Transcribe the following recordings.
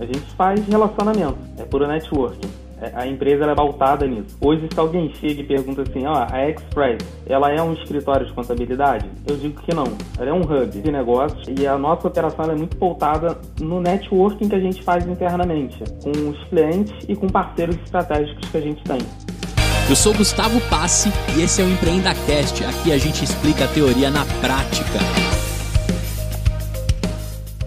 A gente faz relacionamento, é puro networking. É, a empresa é pautada nisso. Hoje, se alguém chega e pergunta assim, ó, a Express, ela é um escritório de contabilidade? Eu digo que não. Ela é um hub de negócios e a nossa operação é muito pautada no networking que a gente faz internamente, com os clientes e com parceiros estratégicos que a gente tem. Eu sou Gustavo Passe e esse é o EmpreendaCast. Aqui a gente explica a teoria na prática.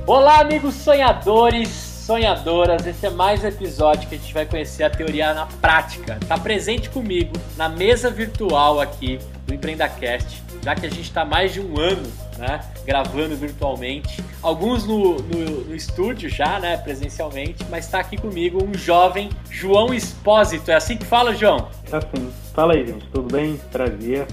Olá, amigos sonhadores! Sonhadoras, esse é mais um episódio que a gente vai conhecer a teoria na prática. Está presente comigo na mesa virtual aqui do EmpreendaCast, já que a gente está mais de um ano né, gravando virtualmente. Alguns no, no, no, estúdio já, né, presencialmente, mas está aqui comigo um jovem João Espósito. É assim que fala, João? É assim. Fala aí, gente. Tudo bem? Prazer.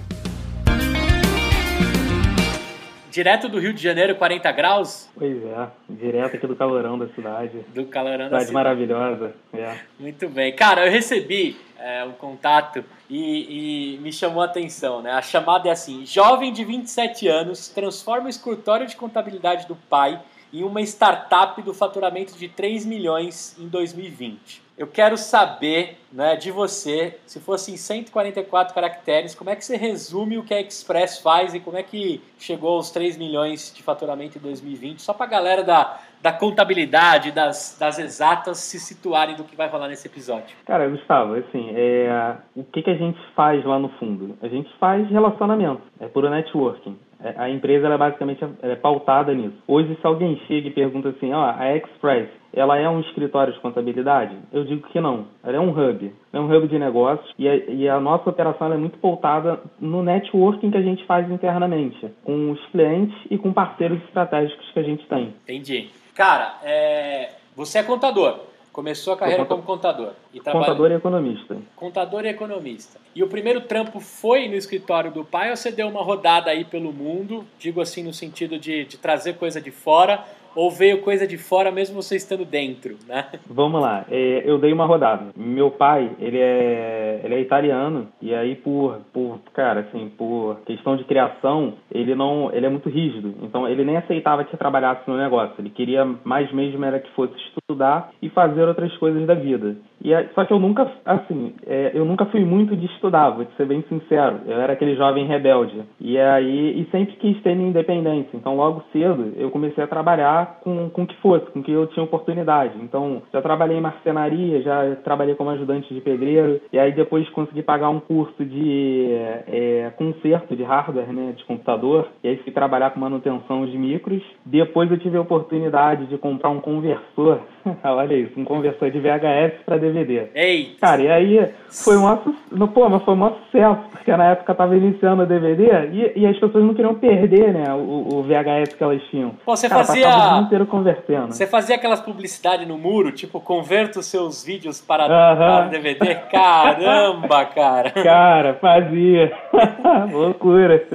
Direto do Rio de Janeiro, 40 graus? Pois é, direto aqui do calorão da cidade. Do calorão cidade da cidade. maravilhosa. É. Muito bem. Cara, eu recebi é, um contato e, e, me chamou a atenção. Né? A chamada é assim: jovem de 27 anos transforma o escritório de contabilidade do pai em uma startup do faturamento de 3 milhões em 2020. Eu quero saber né, de você, se fosse em 144 caracteres, como é que você resume o que a Express faz e como é que chegou aos 3 milhões de faturamento em 2020, só para a galera da, da contabilidade, das, das exatas se situarem do que vai rolar nesse episódio. Cara, Gustavo, assim, é, o que, que a gente faz lá no fundo? A gente faz relacionamento, é puro networking. É, a empresa ela é basicamente é pautada nisso. Hoje, se alguém chega e pergunta assim, ó, a Express, ela é um escritório de contabilidade? Eu digo que não. Ela é um hub. É um hub de negócios e a, e a nossa operação é muito pautada no networking que a gente faz internamente, com os clientes e com parceiros estratégicos que a gente tem. Entendi. Cara, é... você é contador. Começou a carreira como contador. E Contador e economista. Contador e economista. E o primeiro trampo foi no escritório do pai ou você deu uma rodada aí pelo mundo? Digo assim no sentido de, de trazer coisa de fora ou veio coisa de fora mesmo você estando dentro, né? Vamos lá, é, eu dei uma rodada. Meu pai, ele é, ele é italiano e aí por, por, cara, assim, por questão de criação, ele não, ele é muito rígido. Então ele nem aceitava que trabalhasse no negócio. Ele queria mais mesmo era que fosse estudar e fazer outras coisas da vida. E só que eu nunca, assim, é, eu nunca fui muito de estudar, vou ser bem sincero. Eu era aquele jovem rebelde. E aí, e sempre quis ter minha independência. Então, logo cedo, eu comecei a trabalhar com com que fosse, com que eu tinha oportunidade. Então, já trabalhei em marcenaria, já trabalhei como ajudante de pedreiro. E aí depois consegui pagar um curso de é, conserto de hardware, né, de computador. E aí fui trabalhar com manutenção de micros. Depois eu tive a oportunidade de comprar um conversor. Olha isso, um conversor de VHS para DVD. Ei! Cara, e aí foi um, pô, mas foi um sucesso, porque na época tava iniciando o DVD e, e as pessoas não queriam perder, né, o, o VHS que elas tinham. Pô, você cara, fazia. O dia inteiro convertendo. Você fazia aquelas publicidades no muro, tipo, converta os seus vídeos para, uh -huh. para DVD? Caramba, cara! Cara, fazia. Loucura.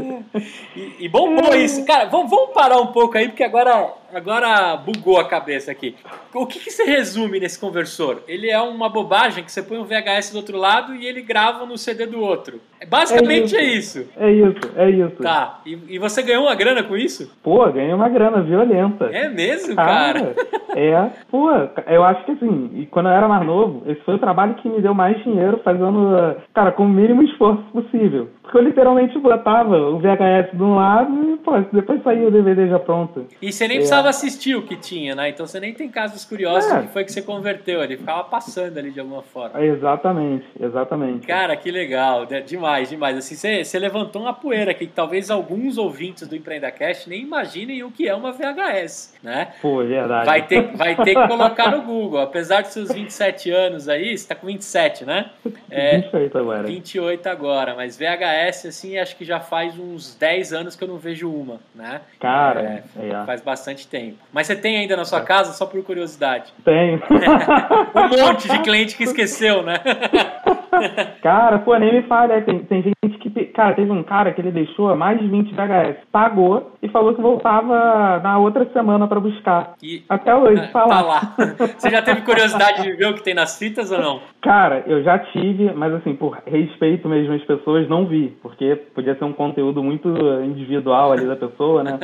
E, e bombou isso. Cara, vamos, vamos parar um pouco aí, porque agora agora bugou a cabeça aqui. O que, que você resume nesse conversor? Ele é uma bobagem que você põe um VHS do outro lado e ele grava no CD do outro. Basicamente é isso. É isso, é isso. Tá. E, e você ganhou uma grana com isso? Pô, ganhei uma grana violenta. É mesmo, cara? cara? é. Pô, eu acho que assim, e quando eu era mais novo, esse foi o trabalho que me deu mais dinheiro fazendo, cara, com o mínimo esforço possível. Porque eu literalmente botava o VHS de um lado e, pô, depois saía o DVD já pronto. E você nem é. precisava assistir o que tinha, né? Então você nem tem casos curiosos é. que foi que você converteu ali. Ficava passando ali de alguma forma. Exatamente, exatamente. Cara, que legal. Demais demais. Assim, você, você levantou uma poeira aqui que talvez alguns ouvintes do EmpreendaCast nem imaginem o que é uma VHS, né? Pô, é verdade. Vai ter, vai ter que colocar no Google. Apesar dos seus 27 anos aí, você tá com 27, né? É, 28 agora. 28 agora, mas VHS, assim, acho que já faz uns 10 anos que eu não vejo uma, né? Cara, é, é. faz bastante tempo. Mas você tem ainda na sua casa, só por curiosidade? Tenho. um monte de cliente que esqueceu, né? Cara, pô, nem me fala, tem, tem gente que cara, teve um cara que ele deixou mais de 20 VHS, pagou e falou que voltava na outra semana para buscar. E, Até hoje, tá, tá lá. Você já teve curiosidade de ver o que tem nas fitas ou não? Cara, eu já tive, mas assim, por respeito mesmo às pessoas, não vi, porque podia ser um conteúdo muito individual ali da pessoa, né?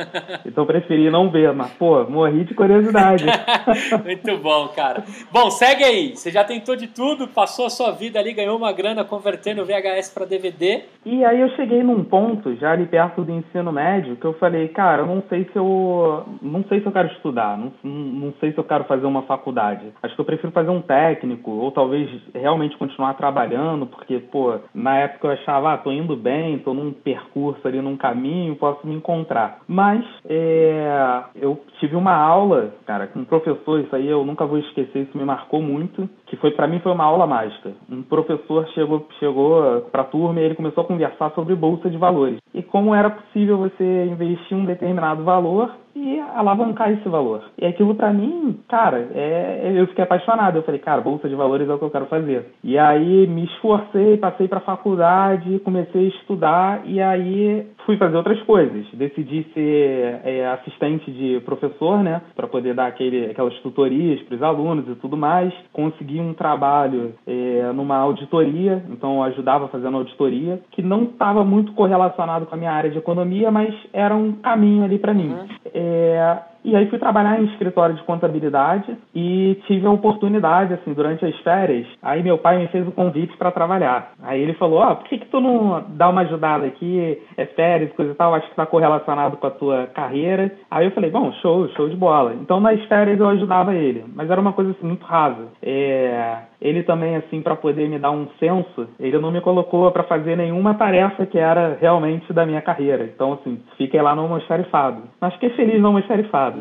Então preferi não ver, mas, pô, morri de curiosidade. muito bom, cara. Bom, segue aí. Você já tentou de tudo, passou a sua vida ali, ganhou uma grana convertendo VHS para DVD. E aí eu cheguei num ponto, já ali perto do ensino médio, que eu falei, cara, eu não sei se eu não sei se eu quero estudar, não, não sei se eu quero fazer uma faculdade. Acho que eu prefiro fazer um técnico, ou talvez realmente continuar trabalhando, porque, pô, na época eu achava, ah, tô indo bem, tô num percurso ali, num caminho, posso me encontrar. Mas é, eu tive uma aula, cara, com um professor, isso aí eu nunca vou esquecer, isso me marcou muito, que foi para mim foi uma aula mágica. Um professor chegou chegou para a turma e ele começou a conversar sobre bolsa de valores e como era possível você investir um determinado valor e alavancar esse valor. E aquilo para mim, cara, é, eu fiquei apaixonado. Eu falei, cara, bolsa de valores é o que eu quero fazer. E aí me esforcei, passei para faculdade, comecei a estudar e aí fui fazer outras coisas. Decidi ser é, assistente de professor, né, para poder dar aquele, aquelas tutorias para os alunos e tudo mais. Consegui um trabalho é, numa auditoria, então eu ajudava fazendo auditoria, que não estava muito correlacionado com a minha área de economia, mas era um caminho ali para mim. Uhum. É, Yeah. E aí fui trabalhar em escritório de contabilidade e tive a oportunidade, assim, durante as férias. Aí meu pai me fez o convite para trabalhar. Aí ele falou: Ó, oh, por que, que tu não dá uma ajudada aqui? É férias, coisa e tal, acho que tá correlacionado com a tua carreira. Aí eu falei: Bom, show, show de bola. Então nas férias eu ajudava ele, mas era uma coisa assim, muito rasa. É, ele também, assim, para poder me dar um senso, ele não me colocou para fazer nenhuma tarefa que era realmente da minha carreira. Então, assim, fiquei lá no almoxarifado. Mas fiquei feliz no almoxarifado.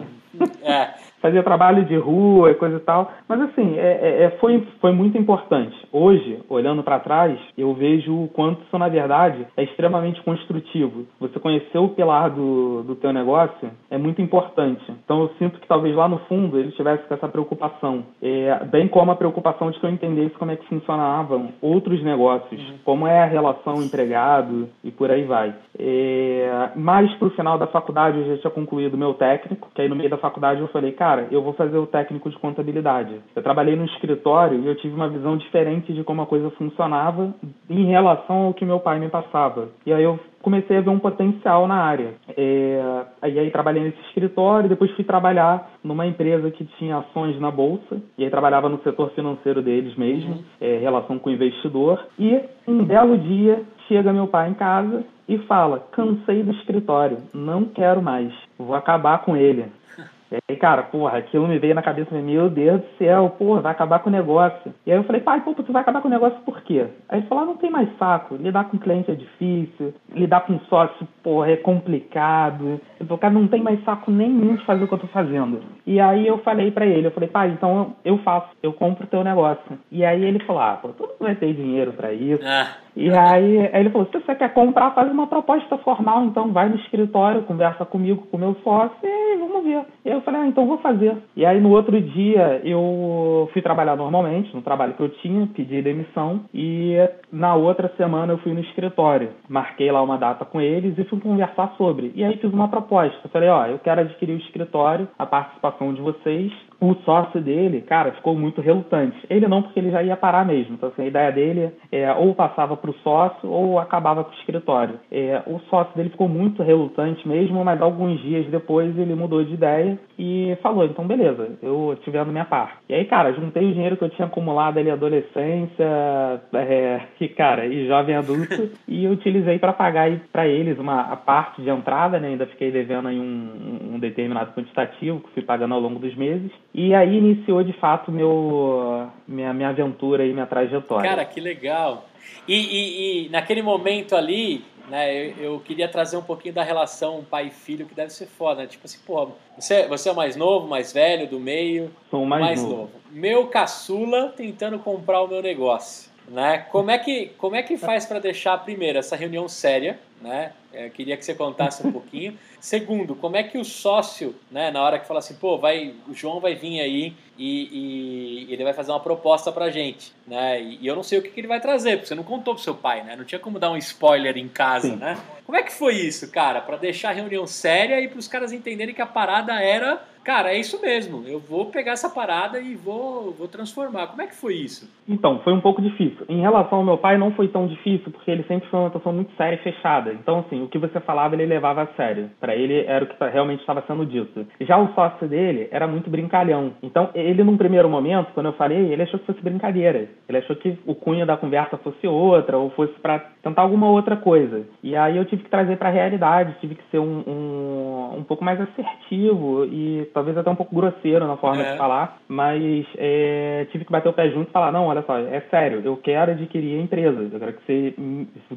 É fazia trabalho de rua e coisa e tal. Mas assim, é, é, é foi, foi muito importante. Hoje, olhando para trás, eu vejo o quanto isso, na verdade, é extremamente construtivo. Você conhecer o pilar do, do teu negócio é muito importante. Então eu sinto que talvez lá no fundo ele tivesse com essa preocupação. É, bem como a preocupação de que eu entendesse como é que funcionavam outros negócios, uhum. como é a relação empregado e por aí vai. É, mais pro final da faculdade eu já tinha concluído meu técnico, que aí no meio da faculdade eu falei, cara, cara, eu vou fazer o técnico de contabilidade. Eu trabalhei no escritório e eu tive uma visão diferente de como a coisa funcionava em relação ao que meu pai me passava. E aí eu comecei a ver um potencial na área. É, aí, aí trabalhei nesse escritório, depois fui trabalhar numa empresa que tinha ações na bolsa, e aí trabalhava no setor financeiro deles mesmo, uhum. é, relação com o investidor. E um belo dia chega meu pai em casa e fala: cansei do escritório, não quero mais, vou acabar com ele. E aí, cara, porra, aquilo me veio na cabeça, meu Deus do céu, porra, vai acabar com o negócio. E aí eu falei, pai, pô, tu vai acabar com o negócio por quê? Aí ele falou, ah, não tem mais saco, lidar com cliente é difícil, lidar com sócio, porra, é complicado. Ele falou, cara, não tem mais saco nenhum de fazer o que eu tô fazendo. E aí eu falei para ele, eu falei, pai, então eu faço, eu compro o teu negócio. E aí ele falou, ah, pô, tu não vai ter dinheiro para isso. Ah. E aí, ele falou, se você quer comprar, faz uma proposta formal, então vai no escritório, conversa comigo, com meu sócio, e vamos ver. E aí eu falei, ah, então vou fazer. E aí no outro dia eu fui trabalhar normalmente, no trabalho que eu tinha, pedi demissão, e na outra semana eu fui no escritório. Marquei lá uma data com eles e fui conversar sobre. E aí fiz uma proposta. Falei, ó, eu quero adquirir o escritório, a participação de vocês, o sócio dele, cara, ficou muito relutante. Ele não, porque ele já ia parar mesmo. Então, assim, a ideia dele é ou passava para o sócio ou acabava com o escritório. É, o sócio dele ficou muito relutante mesmo, mas alguns dias depois ele mudou de ideia e falou: então, beleza, eu te vendo minha parte. E aí, cara, juntei o dinheiro que eu tinha acumulado ali adolescência, é, e, cara, e jovem adulto, e utilizei para pagar para eles uma a parte de entrada, né? Ainda fiquei devendo aí um, um determinado quantitativo que fui pagando ao longo dos meses. E aí iniciou de fato meu, minha, minha aventura e minha trajetória. Cara, que legal. E, e, e naquele momento ali, né, eu, eu, queria trazer um pouquinho da relação pai e filho, que deve ser foda, né? Tipo assim, pô, você, você é o mais novo, mais velho, do meio? Sou o mais, mais novo. novo. Meu caçula tentando comprar o meu negócio. né? Como é que, como é que faz para deixar, primeiro, essa reunião séria, né? É, queria que você contasse um pouquinho. Segundo, como é que o sócio, né, na hora que fala assim, pô, vai, o João vai vir aí e, e ele vai fazer uma proposta pra gente, né? E, e eu não sei o que, que, ele vai trazer, porque você não contou pro seu pai, né? Não tinha como dar um spoiler em casa, Sim. né? Como é que foi isso, cara? Para deixar a reunião séria e para os caras entenderem que a parada era cara, é isso mesmo, eu vou pegar essa parada e vou, vou transformar. Como é que foi isso? Então, foi um pouco difícil. Em relação ao meu pai, não foi tão difícil, porque ele sempre foi uma pessoa muito séria e fechada. Então, assim, o que você falava, ele levava a sério. Para ele, era o que realmente estava sendo dito. Já o sócio dele era muito brincalhão. Então, ele, num primeiro momento, quando eu falei, ele achou que fosse brincadeira. Ele achou que o cunho da conversa fosse outra, ou fosse para tentar alguma outra coisa. E aí eu tive que trazer para a realidade, tive que ser um, um, um pouco mais assertivo e talvez até um pouco grosseiro na forma é. de falar, mas é, tive que bater o pé junto e falar, não, olha só, é sério, eu quero adquirir a empresa, eu quero que, você,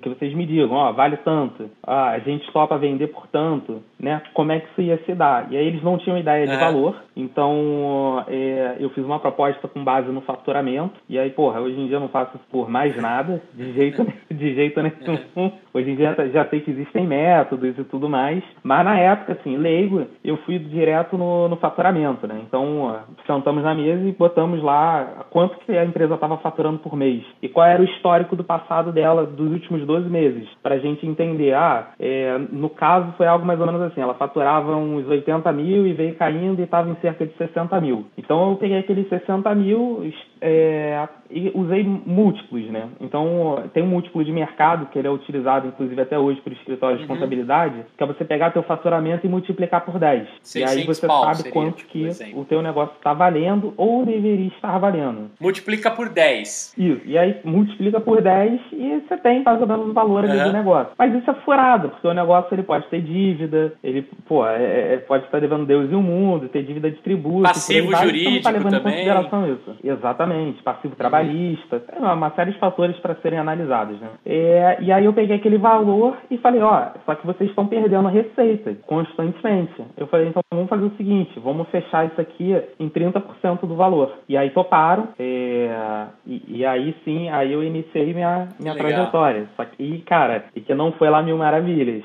que vocês me digam, ó, vale tanto, ah, a gente topa vender por tanto, né, como é que isso ia se dar? E aí eles não tinham ideia de é. valor, então é, eu fiz uma proposta com base no faturamento, e aí, porra, hoje em dia eu não faço isso por mais nada, de jeito, de jeito nenhum. Hoje em dia já sei que existem métodos e tudo mais, mas na época, assim, leigo, eu fui direto no, no faturamento, né? Então, sentamos na mesa e botamos lá quanto que a empresa estava faturando por mês e qual era o histórico do passado dela dos últimos 12 meses, para a gente entender, ah, é, no caso foi algo mais ou menos assim, ela faturava uns 80 mil e veio caindo e estava em cerca de 60 mil. Então, eu peguei aqueles 60 mil é, e usei múltiplos, né? Então, tem um múltiplo de mercado que ele é utilizado, inclusive, até hoje por escritórios uhum. de contabilidade, que é você pegar teu faturamento e multiplicar por 10. e aí você sabe sabe quanto que o teu negócio está valendo ou deveria estar valendo. Multiplica por 10. Isso. E aí multiplica por 10 e você tem mais ou menos o valor uhum. do negócio. Mas isso é furado, porque o negócio ele pode ter dívida, ele pô, é, é, pode estar devendo Deus e o mundo, ter dívida de tributo. Passivo jurídico não tá levando também. em consideração isso. Exatamente. Passivo trabalhista. Uhum. uma série de fatores para serem analisados, né? É, e aí eu peguei aquele valor e falei, ó, só que vocês estão perdendo a receita constantemente. Eu falei, então vamos fazer o seguinte, seguinte, vamos fechar isso aqui em 30% do valor. E aí toparam, é, e, e, aí sim, aí eu iniciei minha, minha trajetória. Só que, cara, e que não foi lá mil maravilhas.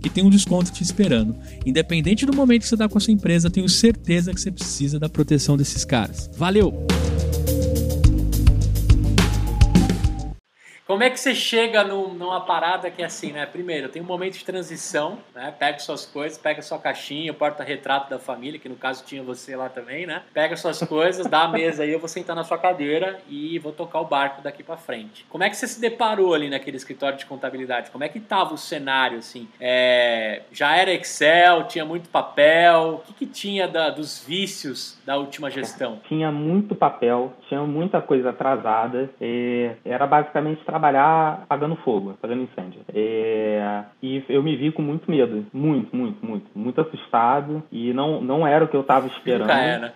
que tem um desconto te esperando. Independente do momento que você está com a sua empresa, tenho certeza que você precisa da proteção desses caras. Valeu! Como é que você chega num, numa parada que é assim, né? Primeiro, tem um momento de transição, né? Pega suas coisas, pega sua caixinha, o porta-retrato da família, que no caso tinha você lá também, né? Pega suas coisas, dá a mesa aí, eu vou sentar na sua cadeira e vou tocar o barco daqui para frente. Como é que você se deparou ali naquele escritório de contabilidade? Como é que tava o cenário, assim? É, já era Excel, tinha muito papel? O que, que tinha da, dos vícios da última gestão? Tinha muito papel, tinha muita coisa atrasada, era basicamente trabalho trabalhar apagando fogo, apagando incêndio. É, e eu me vi com muito medo, muito, muito, muito, muito assustado e não, não era o que eu tava esperando. Nunca era.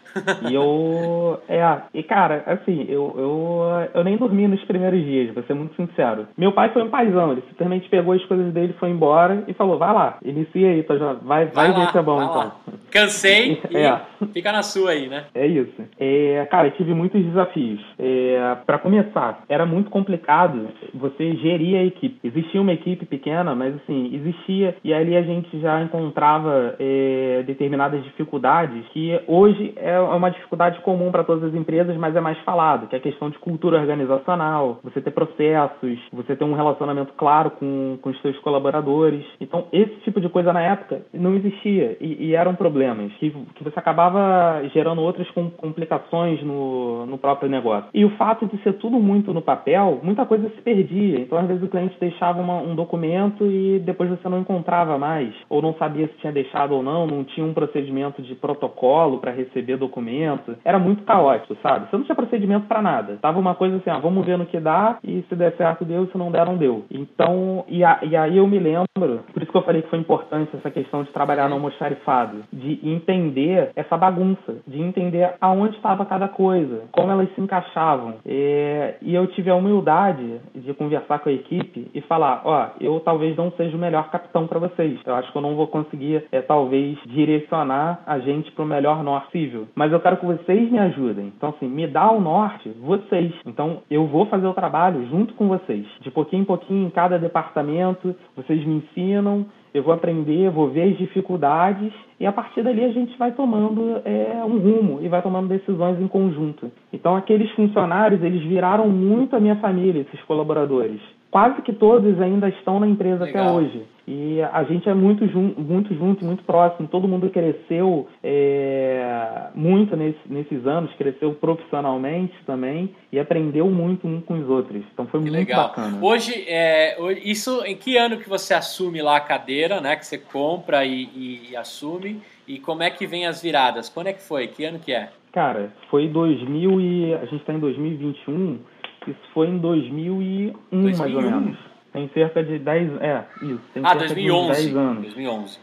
e eu, é, e cara, assim, eu, eu, eu nem dormi nos primeiros dias, vou ser muito sincero. Meu pai foi um paizão, ele simplesmente pegou as coisas dele, foi embora e falou, vai lá, inicia aí, tá, vai, vai, vai ver se é bom então. Lá. Cansei é. fica na sua aí, né? É isso. É, cara, eu tive muitos desafios. É, para começar, era muito complicado você geria a equipe. Existia uma equipe pequena, mas assim, existia, e ali a gente já encontrava é, determinadas dificuldades que hoje é uma dificuldade comum para todas as empresas, mas é mais falado, que é a questão de cultura organizacional, você ter processos, você ter um relacionamento claro com, com os seus colaboradores. Então, esse tipo de coisa na época não existia e, e eram problemas que, que você acabava gerando outras complicações no, no próprio negócio. E o fato de ser tudo muito no papel, muita coisa se perdia. Então, às vezes, o cliente deixava uma, um documento e depois você não encontrava mais, ou não sabia se tinha deixado ou não, não tinha um procedimento de protocolo para receber documento. Era muito caótico, sabe? Você não tinha procedimento para nada. Tava uma coisa assim, ah, vamos ver no que dá e se der certo deu, se não der não deu. Então, e, a, e aí eu me lembro, por isso que eu falei que foi importante essa questão de trabalhar no almoxarifado, de entender essa bagunça, de entender aonde estava cada coisa, como elas se encaixavam. É, e eu tive a humildade de conversar com a equipe e falar, ó, eu talvez não seja o melhor capitão para vocês. Eu acho que eu não vou conseguir, é, talvez, direcionar a gente para o melhor norte possível. Mas eu quero que vocês me ajudem. Então, assim, me dá o norte, vocês. Então, eu vou fazer o trabalho junto com vocês. De pouquinho em pouquinho, em cada departamento, vocês me ensinam, eu vou aprender, vou ver as dificuldades e a partir dali a gente vai tomando é, um rumo e vai tomando decisões em conjunto. Então aqueles funcionários eles viraram muito a minha família, esses colaboradores. Quase que todos ainda estão na empresa Legal. até hoje. E a gente é muito, jun muito junto, muito próximo. Todo mundo cresceu é, muito nesse, nesses anos, cresceu profissionalmente também e aprendeu muito um com os outros. Então foi que muito legal. bacana. Hoje, é, isso em que ano que você assume lá a cadeira, né? Que você compra e, e, e assume? E como é que vem as viradas? Quando é que foi? Que ano que é? Cara, foi 2000 e a gente está em 2021. Isso foi em 2001, 2001. mais ou menos. Tem cerca de 10 É, isso. Tem ah, 2011. 10 anos. 2011.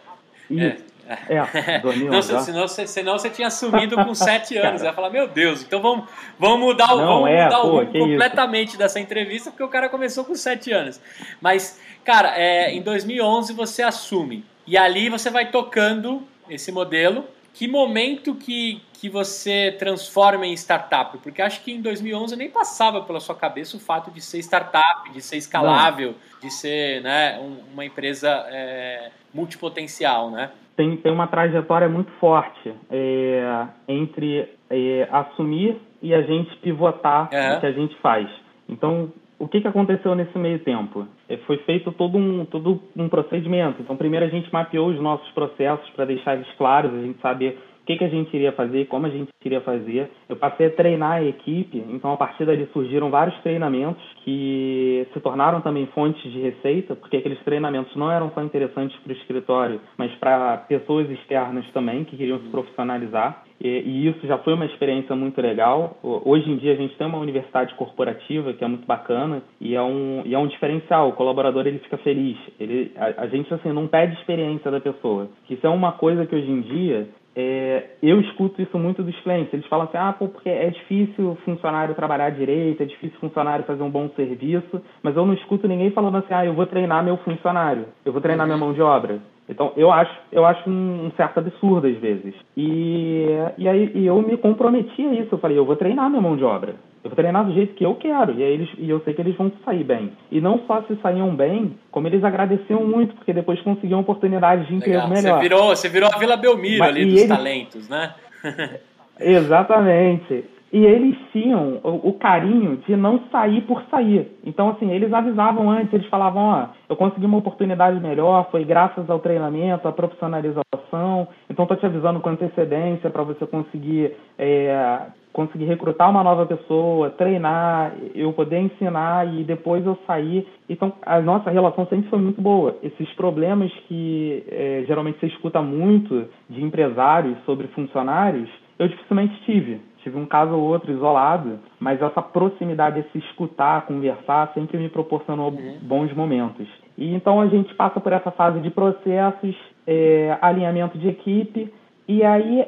Isso. É, é 2011. não, senão, senão você tinha sumido com 7 anos. Ia falar, meu Deus, então vamos, vamos mudar o, não, vamos é, mudar pô, o completamente isso? dessa entrevista, porque o cara começou com 7 anos. Mas, cara, é, em 2011 você assume. E ali você vai tocando esse modelo. Que momento que, que você transforma em startup? Porque acho que em 2011 nem passava pela sua cabeça o fato de ser startup, de ser escalável, Não. de ser né, um, uma empresa é, multipotencial, né? Tem, tem uma trajetória muito forte é, entre é, assumir e a gente pivotar é. o que a gente faz. Então, o que, que aconteceu nesse meio tempo? É, foi feito todo um, todo um procedimento. Então, primeiro a gente mapeou os nossos processos para deixar eles claros, a gente saber que, que a gente iria fazer, como a gente iria fazer. Eu passei a treinar a equipe, então a partir dali surgiram vários treinamentos que se tornaram também fontes de receita, porque aqueles treinamentos não eram só interessantes para o escritório, mas para pessoas externas também que queriam se profissionalizar. E, e, isso já foi uma experiência muito legal. Hoje em dia a gente tem uma universidade corporativa que é muito bacana e é um, e é um diferencial. O colaborador ele fica feliz. Ele, a, a gente assim não pede experiência da pessoa. Isso é uma coisa que hoje em dia é, eu escuto isso muito dos clientes. Eles falam assim: ah, pô, porque é difícil funcionário trabalhar direito, é difícil funcionário fazer um bom serviço, mas eu não escuto ninguém falando assim: ah, eu vou treinar meu funcionário, eu vou treinar minha mão de obra. Então, eu acho, eu acho um, certo absurdo às vezes. E, e aí e eu me comprometi a isso. Eu falei: eu vou treinar minha mão de obra. Eu vou treinar do jeito que eu quero. E, aí eles, e eu sei que eles vão sair bem. E não só se saíam bem, como eles agradeciam muito, porque depois conseguiam oportunidades de emprego Legal. melhor. Você virou, você virou a Vila Belmiro Mas, ali dos eles... talentos, né? Exatamente. E eles tinham o, o, carinho de não sair por sair. Então, assim, eles avisavam antes, eles falavam, ó, eu consegui uma oportunidade melhor, foi graças ao treinamento, à profissionalização, então tô te avisando com antecedência para você conseguir é, conseguir recrutar uma nova pessoa, treinar, eu poder ensinar e depois eu sair. Então, a nossa relação sempre foi muito boa. Esses problemas que é, geralmente você escuta muito de empresários sobre funcionários, eu dificilmente tive. Tive um caso ou outro isolado, mas essa proximidade, esse escutar, conversar, sempre me proporcionou uhum. bons momentos. E então a gente passa por essa fase de processos, é, alinhamento de equipe, e aí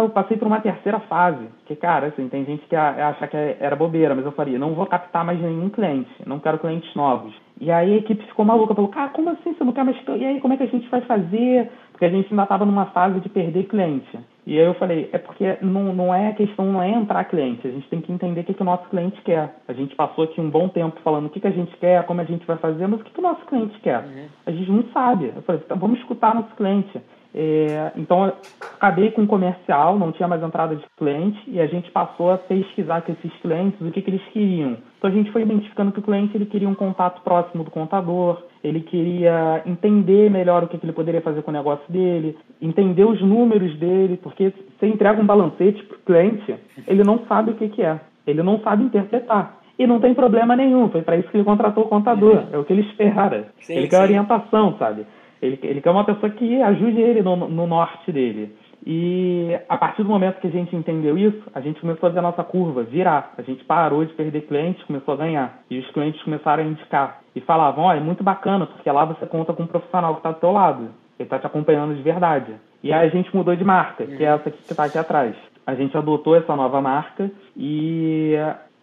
eu passei por uma terceira fase, que, cara, assim, tem gente que acha que era bobeira, mas eu faria, não vou captar mais nenhum cliente, não quero clientes novos. E aí a equipe ficou maluca, falou, cara, como assim você não quer mais... E aí, como é que a gente vai fazer? Porque a gente ainda estava numa fase de perder cliente. E aí eu falei, é porque não, não é a questão, não é entrar cliente, a gente tem que entender o que, que o nosso cliente quer. A gente passou aqui um bom tempo falando o que, que a gente quer, como a gente vai fazer, mas o que, que o nosso cliente quer? Uhum. A gente não sabe. Eu falei, então vamos escutar nosso cliente. É, então, acabei com o comercial, não tinha mais entrada de cliente, e a gente passou a pesquisar com esses clientes o que, que eles queriam. Então, a gente foi identificando que o cliente ele queria um contato próximo do contador, ele queria entender melhor o que, que ele poderia fazer com o negócio dele, entender os números dele, porque você entrega um balancete para o cliente, ele não sabe o que, que é, ele não sabe interpretar. E não tem problema nenhum, foi para isso que ele contratou o contador, é o que ele espera. Sim, ele quer sim. orientação, sabe? Ele, ele quer uma pessoa que ajude ele no, no norte dele. E a partir do momento que a gente entendeu isso, a gente começou a ver a nossa curva virar. A gente parou de perder clientes, começou a ganhar. E os clientes começaram a indicar. E falavam, ó, oh, é muito bacana, porque lá você conta com um profissional que está do teu lado. Ele está te acompanhando de verdade. E aí a gente mudou de marca, que é essa que está aqui atrás. A gente adotou essa nova marca e,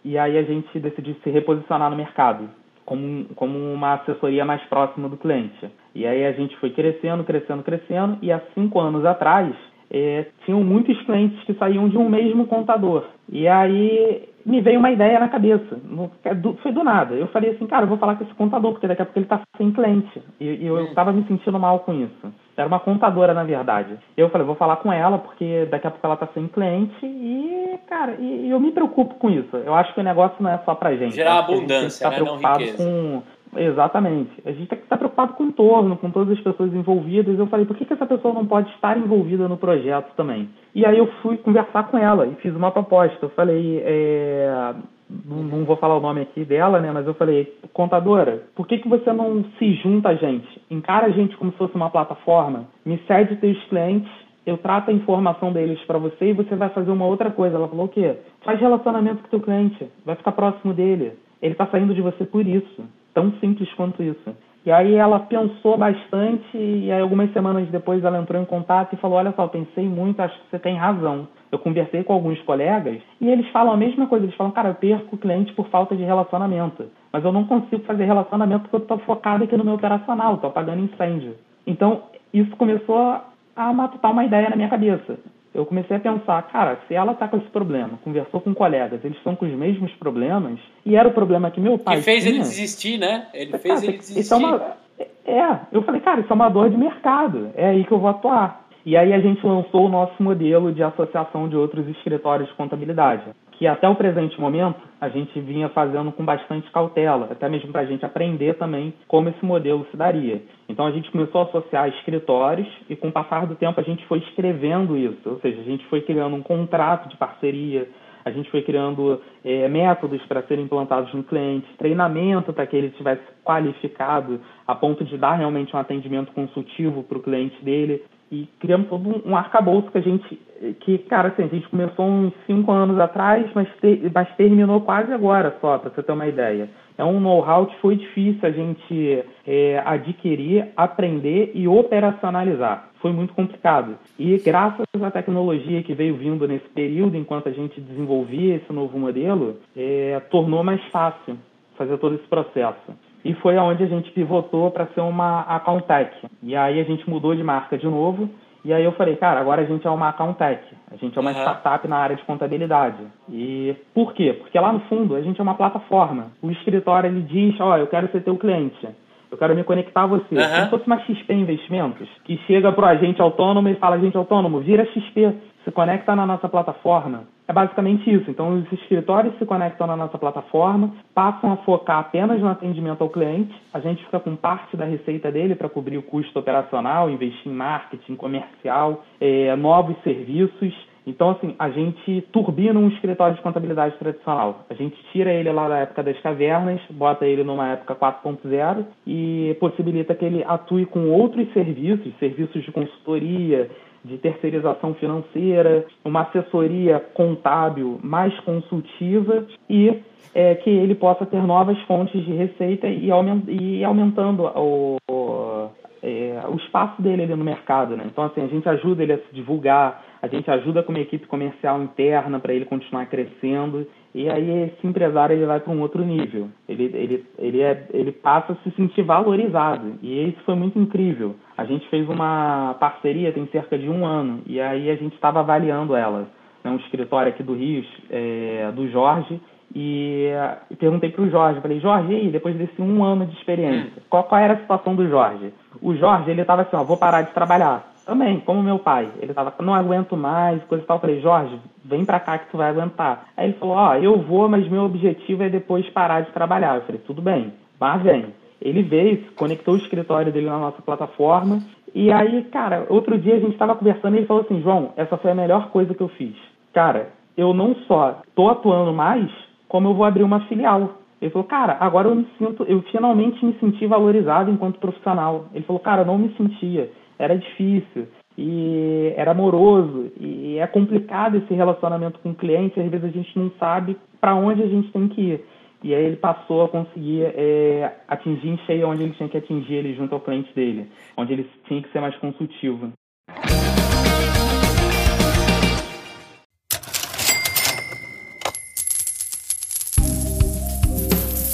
e aí a gente decidiu se reposicionar no mercado como, como uma assessoria mais próxima do cliente. E aí a gente foi crescendo, crescendo, crescendo, e há cinco anos atrás é, tinham muitos clientes que saíam de um mesmo contador. E aí me veio uma ideia na cabeça. É foi do nada. Eu falei assim, cara, eu vou falar com esse contador, porque daqui a pouco ele está sem cliente. E, e eu estava me sentindo mal com isso. Era uma contadora, na verdade. Eu falei, vou falar com ela, porque daqui a pouco ela está sem cliente. E, cara, e, e, eu me preocupo com isso. Eu acho que o negócio não é só pra gente. Gerar abundância, né? Não riqueza. Com, Exatamente. A gente tem que estar preocupado com o entorno, com todas as pessoas envolvidas. Eu falei, por que, que essa pessoa não pode estar envolvida no projeto também? E aí eu fui conversar com ela e fiz uma proposta. Eu falei, é... não, não, vou falar o nome aqui dela, né? Mas eu falei, contadora, por que, que você não se junta a gente? Encara a gente como se fosse uma plataforma, me cede teus clientes eu trato a informação deles para você e você vai fazer uma outra coisa. Ela falou o quê? Faz relacionamento com teu cliente, vai ficar próximo dele. Ele está saindo de você por isso. Tão simples quanto isso. E aí ela pensou bastante e aí algumas semanas depois ela entrou em contato e falou: "Olha só, pensei muito, acho que você tem razão. Eu conversei com alguns colegas e eles falam a mesma coisa, eles falam: "Cara, eu perco cliente por falta de relacionamento, mas eu não consigo fazer relacionamento porque eu estou focado aqui no meu operacional, estou apagando incêndio". Então, isso começou a matutar uma ideia na minha cabeça eu comecei a pensar, cara, se ela está com esse problema, conversou com colegas, eles estão com os mesmos problemas, e era o problema que meu pai. Que fez tinha, ele desistir, né? Ele fez cara, ele desistir. Isso é, uma, é, eu falei, cara, isso é uma dor de mercado, é aí que eu vou atuar. E aí a gente lançou o nosso modelo de associação de outros escritórios de contabilidade que até o presente momento a gente vinha fazendo com bastante cautela, até mesmo para a gente aprender também como esse modelo se daria. Então a gente começou a associar escritórios e com o passar do tempo a gente foi escrevendo isso, ou seja, a gente foi criando um contrato de parceria, a gente foi criando é, métodos para serem implantados no cliente, treinamento para que ele estivesse qualificado a ponto de dar realmente um atendimento consultivo para o cliente dele e criamos todo um arcabouço que a gente, que, cara, assim, a gente começou uns cinco anos atrás, mas, mas terminou quase agora só, para você ter uma ideia. É um know-how que foi difícil a gente é, adquirir, aprender e operacionalizar. Foi muito complicado. E graças à tecnologia que veio vindo nesse período, enquanto a gente desenvolvia esse novo modelo, é, tornou mais fácil fazer todo esse processo e foi aonde a gente pivotou para ser uma account tech. E aí a gente mudou de marca de novo. E aí eu falei, cara, agora a gente é uma account tech. A gente é uma uhum. startup na área de contabilidade. E por quê? Porque lá no fundo a gente é uma plataforma. O escritório ele diz, ó, oh, eu quero ser teu cliente. Eu quero me conectar a você. Uhum. Como se fosse uma XP Investimentos, que chega para o agente autônomo e fala, agente autônomo, vira XP, se conecta na nossa plataforma. É basicamente isso. Então, os escritórios se conectam na nossa plataforma, passam a focar apenas no atendimento ao cliente. A gente fica com parte da receita dele para cobrir o custo operacional, investir em marketing, comercial, é, novos serviços. Então, assim, a gente turbina um escritório de contabilidade tradicional. A gente tira ele lá da época das cavernas, bota ele numa época 4.0 e possibilita que ele atue com outros serviços, serviços de consultoria, de terceirização financeira, uma assessoria contábil mais consultiva e é, que ele possa ter novas fontes de receita e, aumentando o, o, é, o espaço dele ali no mercado. Né? Então, assim, a gente ajuda ele a se divulgar, a gente ajuda com uma equipe comercial interna para ele continuar crescendo E aí esse empresário ele vai para um outro nível. Ele, ele, ele, é, ele passa a se sentir valorizado. E isso foi muito incrível. A gente fez uma parceria tem cerca de um ano. E aí a gente estava avaliando ela. Né, um escritório aqui do Rio, é, do Jorge. E, perguntei para o Jorge, falei, Jorge, e aí, depois desse um ano de experiência, qual, qual era a situação do Jorge? O Jorge, ele estava assim, ó, vou parar de trabalhar. Também, como meu pai. Ele tava, não aguento mais, coisa e tal. Eu falei, Jorge, vem pra cá que tu vai aguentar. Aí ele falou, ó, oh, eu vou, mas meu objetivo é depois parar de trabalhar. Eu falei, tudo bem, mas vem. Ele veio, conectou o escritório dele na nossa plataforma. E aí, cara, outro dia a gente estava conversando e ele falou assim, João, essa foi a melhor coisa que eu fiz. Cara, eu não só tô atuando mais, como eu vou abrir uma filial. Ele falou, cara, agora eu me sinto, eu finalmente me senti valorizado enquanto profissional. Ele falou, cara, eu não me sentia era difícil e era amoroso e é complicado esse relacionamento com o cliente. Às vezes a gente não sabe para onde a gente tem que ir. E aí ele passou a conseguir é, atingir em cheio onde ele tinha que atingir ele junto ao cliente dele, onde ele tinha que ser mais consultivo.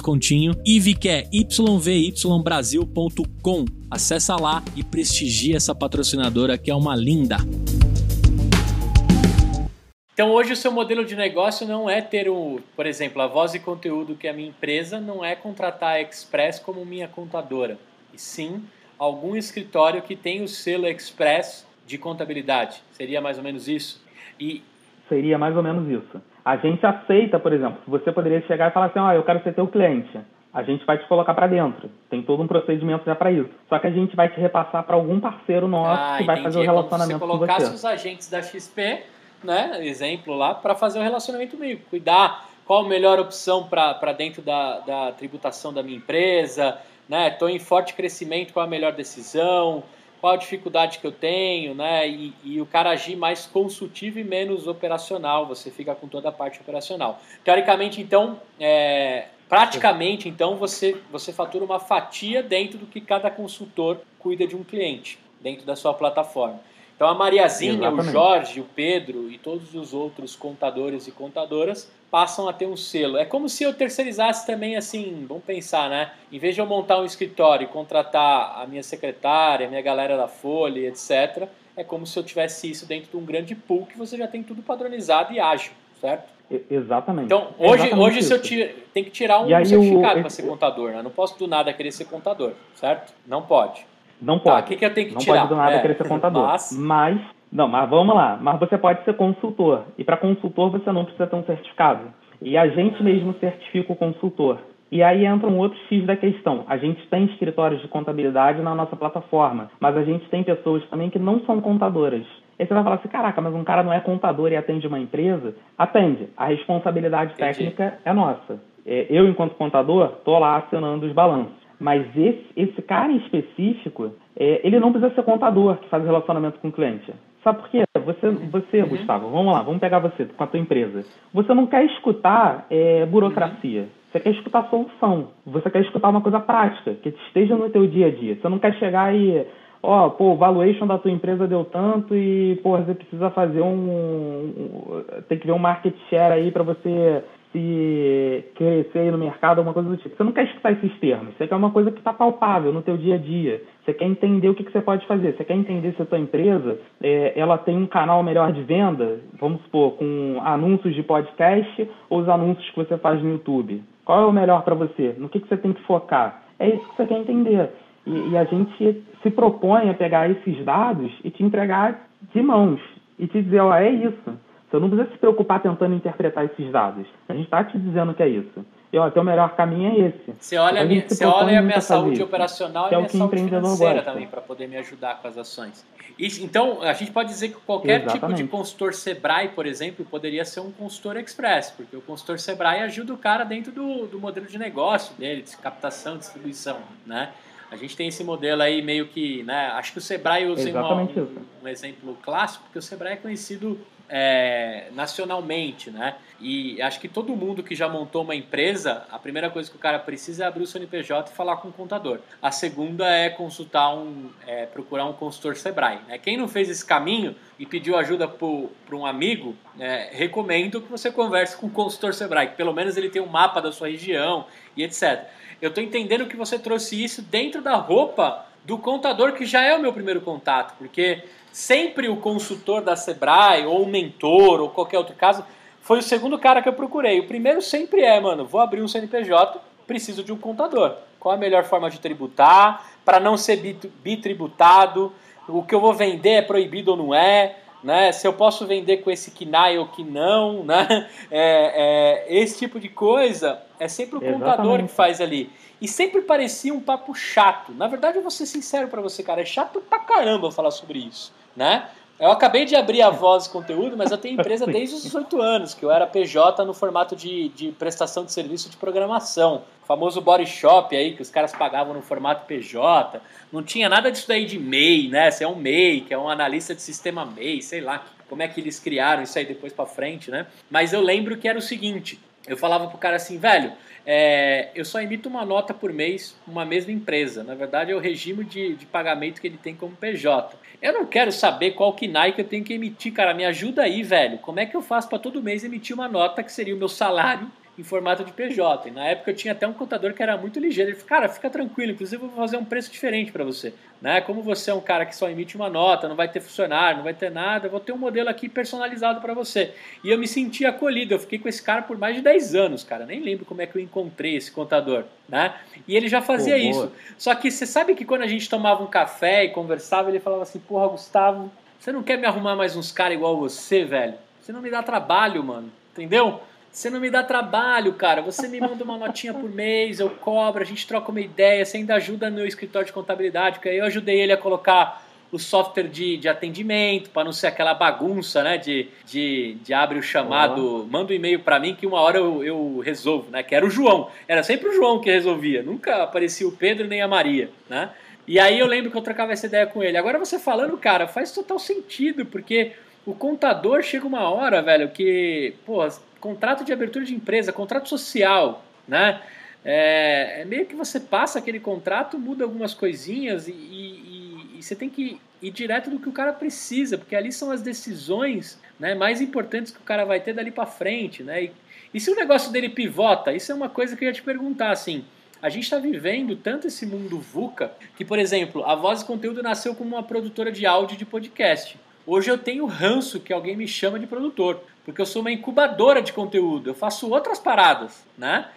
descontinho. IVE que é yvybrasil.com. Acessa lá e prestigie essa patrocinadora que é uma linda. Então hoje o seu modelo de negócio não é ter o, por exemplo, a voz e conteúdo que é a minha empresa, não é contratar a Express como minha contadora, e sim algum escritório que tem o selo Express de contabilidade. Seria mais ou menos isso? E seria mais ou menos isso. A gente aceita, por exemplo, você poderia chegar e falar assim, ó, oh, eu quero ser teu cliente. A gente vai te colocar para dentro. Tem todo um procedimento já para isso. Só que a gente vai te repassar para algum parceiro nosso ah, que vai fazer o relacionamento com você. Como se você colocasse os agentes da XP, né, exemplo lá, para fazer o relacionamento comigo. Cuidar qual a melhor opção para dentro da, da tributação da minha empresa, né? Estou em forte crescimento, qual a melhor decisão, qual a dificuldade que eu tenho, né? E, e, o cara agir mais consultivo e menos operacional, você fica com toda a parte operacional. Teoricamente, então, é, praticamente, então, você, você fatura uma fatia dentro do que cada consultor cuida de um cliente, dentro da sua plataforma. Então a Mariazinha, Exatamente. o Jorge, o Pedro e todos os outros contadores e contadoras passam a ter um selo. É como se eu terceirizasse também assim, vamos pensar, né? Em vez de eu montar um escritório e contratar a minha secretária, a minha galera da Folha, etc., é como se eu tivesse isso dentro de um grande pool que você já tem tudo padronizado e ágil, certo? Exatamente. Então, hoje, Exatamente hoje se eu tira, tem que tirar um certificado para ser contador, né? Não posso do nada querer ser contador, certo? Não pode. Não tá, pode. O que, que eu tenho que não tirar? Não pode do nada é, querer ser contador. Mas... mas... Não, mas vamos lá. Mas você pode ser consultor. E para consultor você não precisa ter um certificado. E a gente mesmo certifica o consultor. E aí entra um outro X da questão. A gente tem escritórios de contabilidade na nossa plataforma, mas a gente tem pessoas também que não são contadoras. Aí você vai falar assim, caraca, mas um cara não é contador e atende uma empresa? Atende. A responsabilidade Entendi. técnica é nossa. É, eu, enquanto contador, estou lá assinando os balanços. Mas esse, esse cara em específico, é, ele não precisa ser contador que faz relacionamento com o cliente. Sabe por quê? Você, você uhum. Gustavo, vamos lá, vamos pegar você com a tua empresa. Você não quer escutar é, burocracia. Uhum. Você quer escutar solução. Você quer escutar uma coisa prática, que esteja no teu dia a dia. Você não quer chegar e, ó, oh, pô, o valuation da tua empresa deu tanto e, pô, você precisa fazer um, um tem que ver um market share aí para você se crescer no mercado, alguma coisa do tipo. Você não quer escutar esses termos, você quer uma coisa que está palpável no teu dia a dia. Você quer entender o que, que você pode fazer, você quer entender se a tua empresa é, ela tem um canal melhor de venda, vamos supor, com anúncios de podcast ou os anúncios que você faz no YouTube. Qual é o melhor para você? No que, que você tem que focar? É isso que você quer entender. E, e a gente se propõe a pegar esses dados e te entregar de mãos e te dizer, ó, é isso você não precisa se preocupar tentando interpretar esses dados. A gente está te dizendo que é isso. E ó, o melhor caminho é esse. Você olha, a minha, você olha a minha saúde isso. operacional e a é minha saúde financeira também, para poder me ajudar com as ações. E, então, a gente pode dizer que qualquer Exatamente. tipo de consultor Sebrae, por exemplo, poderia ser um consultor Express, porque o consultor Sebrae ajuda o cara dentro do, do modelo de negócio dele, de captação, distribuição, né? A gente tem esse modelo aí meio que, né? Acho que o Sebrae usa um, um, exemplo clássico, porque o Sebrae é conhecido é, nacionalmente, né? E acho que todo mundo que já montou uma empresa, a primeira coisa que o cara precisa é abrir o CNPJ e falar com o contador. A segunda é consultar um, é, procurar um consultor Sebrae. Né? Quem não fez esse caminho e pediu ajuda para um amigo, é, recomendo que você converse com o consultor Sebrae, que pelo menos ele tem um mapa da sua região e etc. Eu estou entendendo que você trouxe isso dentro da roupa do contador, que já é o meu primeiro contato, porque sempre o consultor da Sebrae, ou o mentor, ou qualquer outro caso, foi o segundo cara que eu procurei. O primeiro sempre é, mano, vou abrir um CNPJ, preciso de um contador. Qual a melhor forma de tributar, para não ser bitributado, o que eu vou vender é proibido ou não é, né? Se eu posso vender com esse KNAI ou que não, né? É, é, esse tipo de coisa é sempre o Exatamente. contador que faz ali. E sempre parecia um papo chato. Na verdade, eu vou ser sincero para você, cara, é chato pra caramba falar sobre isso, né? Eu acabei de abrir a voz conteúdo, mas eu tenho empresa desde os 18 anos, que eu era PJ no formato de, de prestação de serviço de programação. O famoso body shop aí, que os caras pagavam no formato PJ. Não tinha nada disso daí de MEI, né? Você é um MEI, que é um analista de sistema MEI, sei lá como é que eles criaram isso aí depois para frente, né? Mas eu lembro que era o seguinte, eu falava pro cara assim, velho, é, eu só emito uma nota por mês, uma mesma empresa. Na verdade, é o regime de, de pagamento que ele tem como PJ. Eu não quero saber qual que eu tenho que emitir, cara. Me ajuda aí, velho. Como é que eu faço para todo mês emitir uma nota que seria o meu salário em formato de PJ. E na época eu tinha até um contador que era muito ligeiro. Ele falou, cara, fica tranquilo, inclusive eu vou fazer um preço diferente para você. Né? Como você é um cara que só emite uma nota, não vai ter funcionário, não vai ter nada, eu vou ter um modelo aqui personalizado para você. E eu me senti acolhido, eu fiquei com esse cara por mais de 10 anos, cara. Nem lembro como é que eu encontrei esse contador. Né? E ele já fazia Pô, isso. Só que você sabe que quando a gente tomava um café e conversava, ele falava assim, porra, Gustavo, você não quer me arrumar mais uns caras igual você, velho? Você não me dá trabalho, mano. Entendeu? Você não me dá trabalho, cara. Você me manda uma notinha por mês, eu cobro, a gente troca uma ideia, você ainda ajuda no escritório de contabilidade, porque aí eu ajudei ele a colocar o software de, de atendimento, para não ser aquela bagunça, né? De, de, de abre o chamado, manda um e-mail para mim que uma hora eu, eu resolvo, né? Que era o João. Era sempre o João que resolvia, nunca aparecia o Pedro nem a Maria, né? E aí eu lembro que eu trocava essa ideia com ele. Agora você falando, cara, faz total sentido, porque o contador chega uma hora, velho, que, pô, contrato de abertura de empresa, contrato social, né? É, é, meio que você passa aquele contrato, muda algumas coisinhas e, e, e, você tem que ir direto do que o cara precisa, porque ali são as decisões né, mais importantes que o cara vai ter dali para frente, né? E, e, se o negócio dele pivota, isso é uma coisa que eu ia te perguntar, assim. A gente está vivendo tanto esse mundo VUCA que, por exemplo, a Voz de Conteúdo nasceu como uma produtora de áudio de podcast. Hoje eu tenho ranço que alguém me chama de produtor, porque eu sou uma incubadora de conteúdo, eu faço outras paradas, né?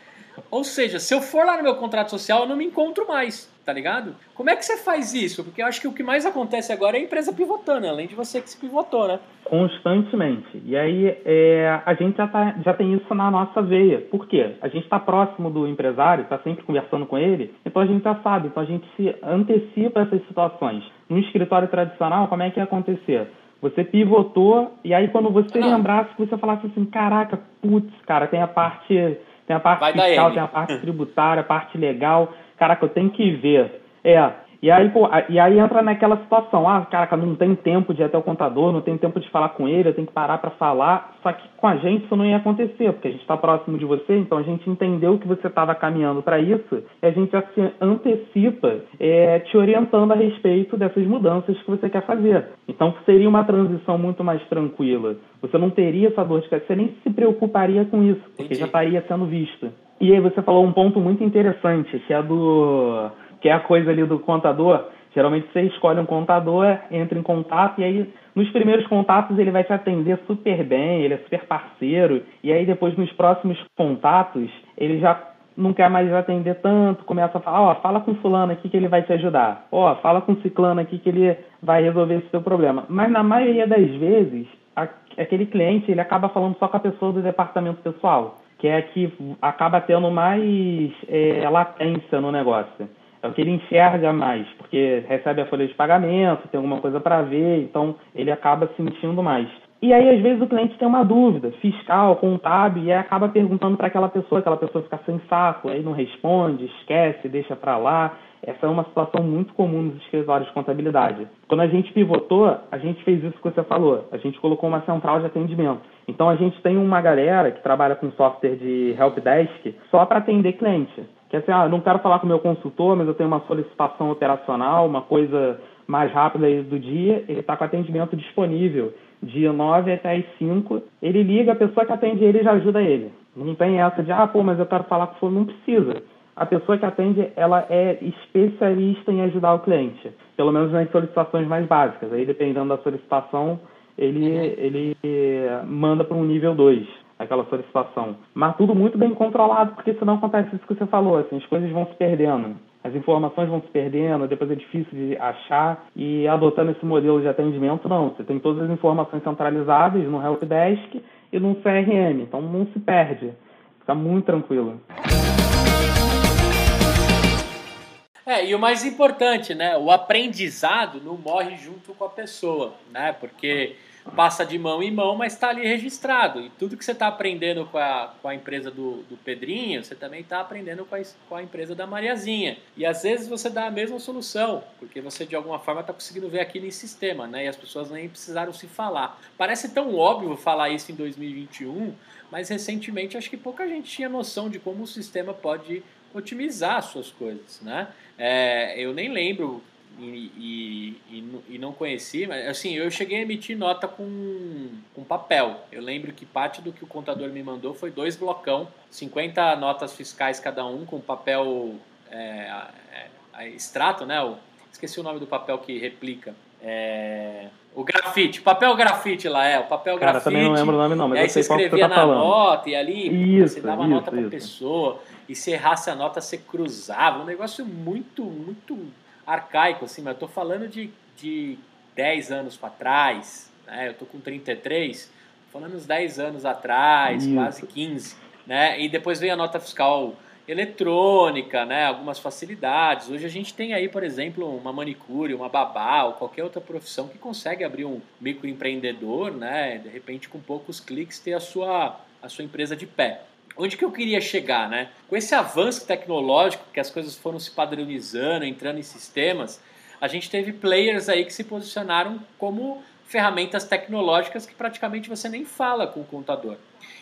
Ou seja, se eu for lá no meu contrato social, eu não me encontro mais, tá ligado? Como é que você faz isso? Porque eu acho que o que mais acontece agora é a empresa pivotando, além de você que se pivotou, né? Constantemente. E aí é, a gente já, tá, já tem isso na nossa veia. Por quê? A gente está próximo do empresário, está sempre conversando com ele, então a gente já sabe, então a gente se antecipa essas situações. No escritório tradicional, como é que ia acontecer? Você pivotou e aí quando você não. lembrasse, você falasse assim, caraca, putz, cara, tem a parte, tem a parte Vai fiscal, tem a parte tributária, a parte legal, caraca, eu tenho que ver. É, e aí, pô, e aí entra naquela situação, ah, caraca, não tem tempo de ir até o contador, não tem tempo de falar com ele, eu tenho que parar para falar. Só que com a gente isso não ia acontecer, porque a gente está próximo de você, então a gente entendeu que você estava caminhando para isso, e a gente já se antecipa é, te orientando a respeito dessas mudanças que você quer fazer. Então seria uma transição muito mais tranquila. Você não teria essa dor de cabeça, você nem se preocuparia com isso, porque Entendi. já estaria sendo visto. E aí você falou um ponto muito interessante, que é do que é a coisa ali do contador. Geralmente você escolhe um contador, entra em contato e aí nos primeiros contatos ele vai te atender super bem, ele é super parceiro. E aí depois nos próximos contatos ele já não quer mais atender tanto, começa a falar, ó, oh, fala com fulano aqui que ele vai te ajudar. Ó, oh, fala com ciclano aqui que ele vai resolver esse seu problema. Mas na maioria das vezes, aquele cliente ele acaba falando só com a pessoa do departamento pessoal que é que acaba tendo mais é, latência no negócio. É o que ele enxerga mais, porque recebe a folha de pagamento, tem alguma coisa para ver, então ele acaba sentindo mais. E aí, às vezes, o cliente tem uma dúvida fiscal, contábil, e acaba perguntando para aquela pessoa, aquela pessoa fica sem saco, aí não responde, esquece, deixa para lá. Essa é uma situação muito comum nos escritórios de contabilidade. Quando a gente pivotou, a gente fez isso que você falou. A gente colocou uma central de atendimento. Então a gente tem uma galera que trabalha com software de helpdesk só para atender cliente. Que é assim, ah, não quero falar com o meu consultor, mas eu tenho uma solicitação operacional, uma coisa mais rápida do dia, ele está com atendimento disponível dia 9 até as 5. Ele liga, a pessoa que atende ele já ajuda ele. Não tem essa de, ah, pô, mas eu quero falar com o não precisa a pessoa que atende ela é especialista em ajudar o cliente, pelo menos nas solicitações mais básicas. Aí, dependendo da solicitação, ele, ele manda para um nível 2 aquela solicitação. Mas tudo muito bem controlado, porque senão acontece isso que você falou, assim, as coisas vão se perdendo. As informações vão se perdendo, depois é difícil de achar. E adotando esse modelo de atendimento, não. Você tem todas as informações centralizadas no helpdesk e no CRM. Então não se perde. Fica muito tranquilo. É, e o mais importante, né? O aprendizado não morre junto com a pessoa, né? Porque passa de mão em mão, mas está ali registrado. E tudo que você está aprendendo com a, com a empresa do, do Pedrinho, você também está aprendendo com a, com a empresa da Mariazinha. E às vezes você dá a mesma solução, porque você de alguma forma está conseguindo ver aquilo em sistema, né? E as pessoas nem precisaram se falar. Parece tão óbvio falar isso em 2021, mas recentemente acho que pouca gente tinha noção de como o sistema pode otimizar as suas coisas, né? É, eu nem lembro e, e, e, não conheci, mas assim, eu cheguei a emitir nota com, com papel. Eu lembro que parte do que o contador me mandou foi dois blocão, 50 notas fiscais cada um, com papel é, é, extrato, né? O, esqueci o nome do papel que replica. É, o grafite, papel grafite lá, é, o papel Cara, grafite. também não lembro o nome não, mas aí você escrevia tá na falando. nota e ali isso, você dava isso, nota para pessoa e se errasse a nota você cruzava, um negócio muito, muito arcaico assim, mas eu tô falando de, de 10 anos para trás, né? Eu tô com 33, tô falando uns 10 anos atrás, Isso. quase 15, né? E depois veio a nota fiscal eletrônica, né, algumas facilidades. Hoje a gente tem aí, por exemplo, uma manicure, uma babá ou qualquer outra profissão que consegue abrir um microempreendedor, né, de repente com poucos cliques ter a sua, a sua empresa de pé. Onde que eu queria chegar, né? Com esse avanço tecnológico, que as coisas foram se padronizando, entrando em sistemas, a gente teve players aí que se posicionaram como ferramentas tecnológicas que praticamente você nem fala com o contador.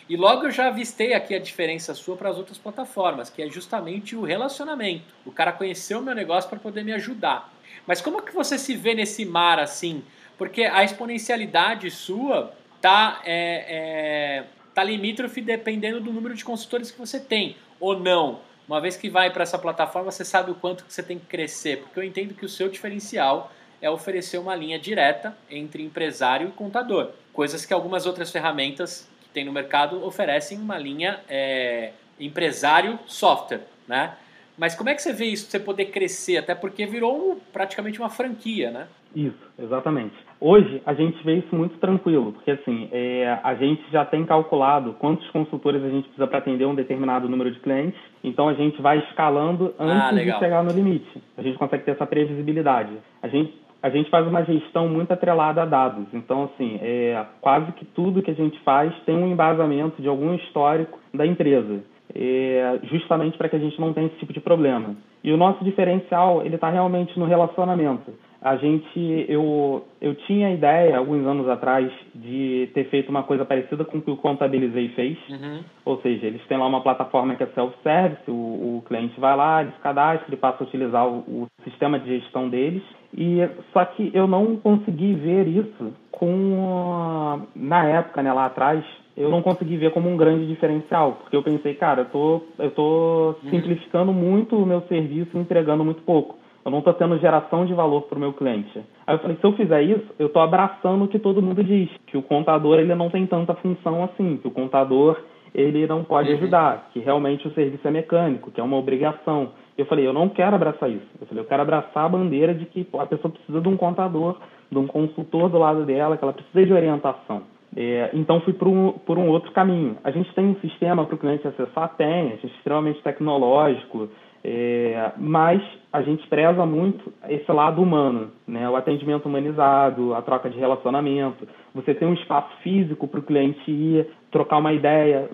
E logo eu já avistei aqui a diferença sua para as outras plataformas, que é justamente o relacionamento. O cara conheceu o meu negócio para poder me ajudar. Mas como que você se vê nesse mar assim? Porque a exponencialidade sua tá, é, é, tá limítrofe dependendo do número de consultores que você tem, ou não. Uma vez que vai para essa plataforma, você sabe o quanto que você tem que crescer, porque eu entendo que o seu diferencial é oferecer uma linha direta entre empresário e contador, coisas que algumas outras ferramentas que tem no mercado oferecem uma linha é, empresário software, né? Mas como é que você vê isso, você poder crescer? Até porque virou praticamente uma franquia, né? Isso, exatamente. Hoje a gente vê isso muito tranquilo, porque assim, é, a gente já tem calculado quantos consultores a gente precisa para atender um determinado número de clientes, então a gente vai escalando antes Ah, de chegar no limite. A gente consegue ter essa previsibilidade. A gente, a gente faz uma gestão muito atrelada a dados, então assim, é, quase que tudo que a gente faz tem um embasamento de algum histórico da empresa. É, justamente para que a gente não tenha esse tipo de problema. E o nosso diferencial ele está realmente no relacionamento. A gente, eu, eu tinha a ideia alguns anos atrás de ter feito uma coisa parecida com o que o Contabilizei fez, Uhum. ou seja, eles têm lá uma plataforma que é self-service, o, o cliente vai lá, ele se cadastra, ele passa a utilizar o, o sistema de gestão deles. E só que eu não consegui ver isso com na época, né, lá atrás, eu não consegui ver como um grande diferencial, porque eu pensei, cara, eu tô eu tô simplificando muito o meu serviço, e entregando muito pouco. Eu não estou tendo geração de valor para o meu cliente. Aí eu falei, se eu fizer isso, eu estou abraçando o que todo mundo diz, que o contador ele não tem tanta função assim, que o contador ele não pode Uhum. ajudar, que realmente o serviço é mecânico, que é uma obrigação. Eu falei, eu não quero abraçar isso. Eu falei, eu quero abraçar a bandeira de que a pessoa precisa de um contador, de um consultor do lado dela, que ela precisa de orientação. É, então fui por um, por um outro caminho. A gente tem um sistema para o cliente acessar? Tem, a gente é extremamente tecnológico, é, mas a gente preza muito esse lado humano, né? o atendimento humanizado, a troca de relacionamento. Você tem um espaço físico para o cliente ir, trocar uma ideia.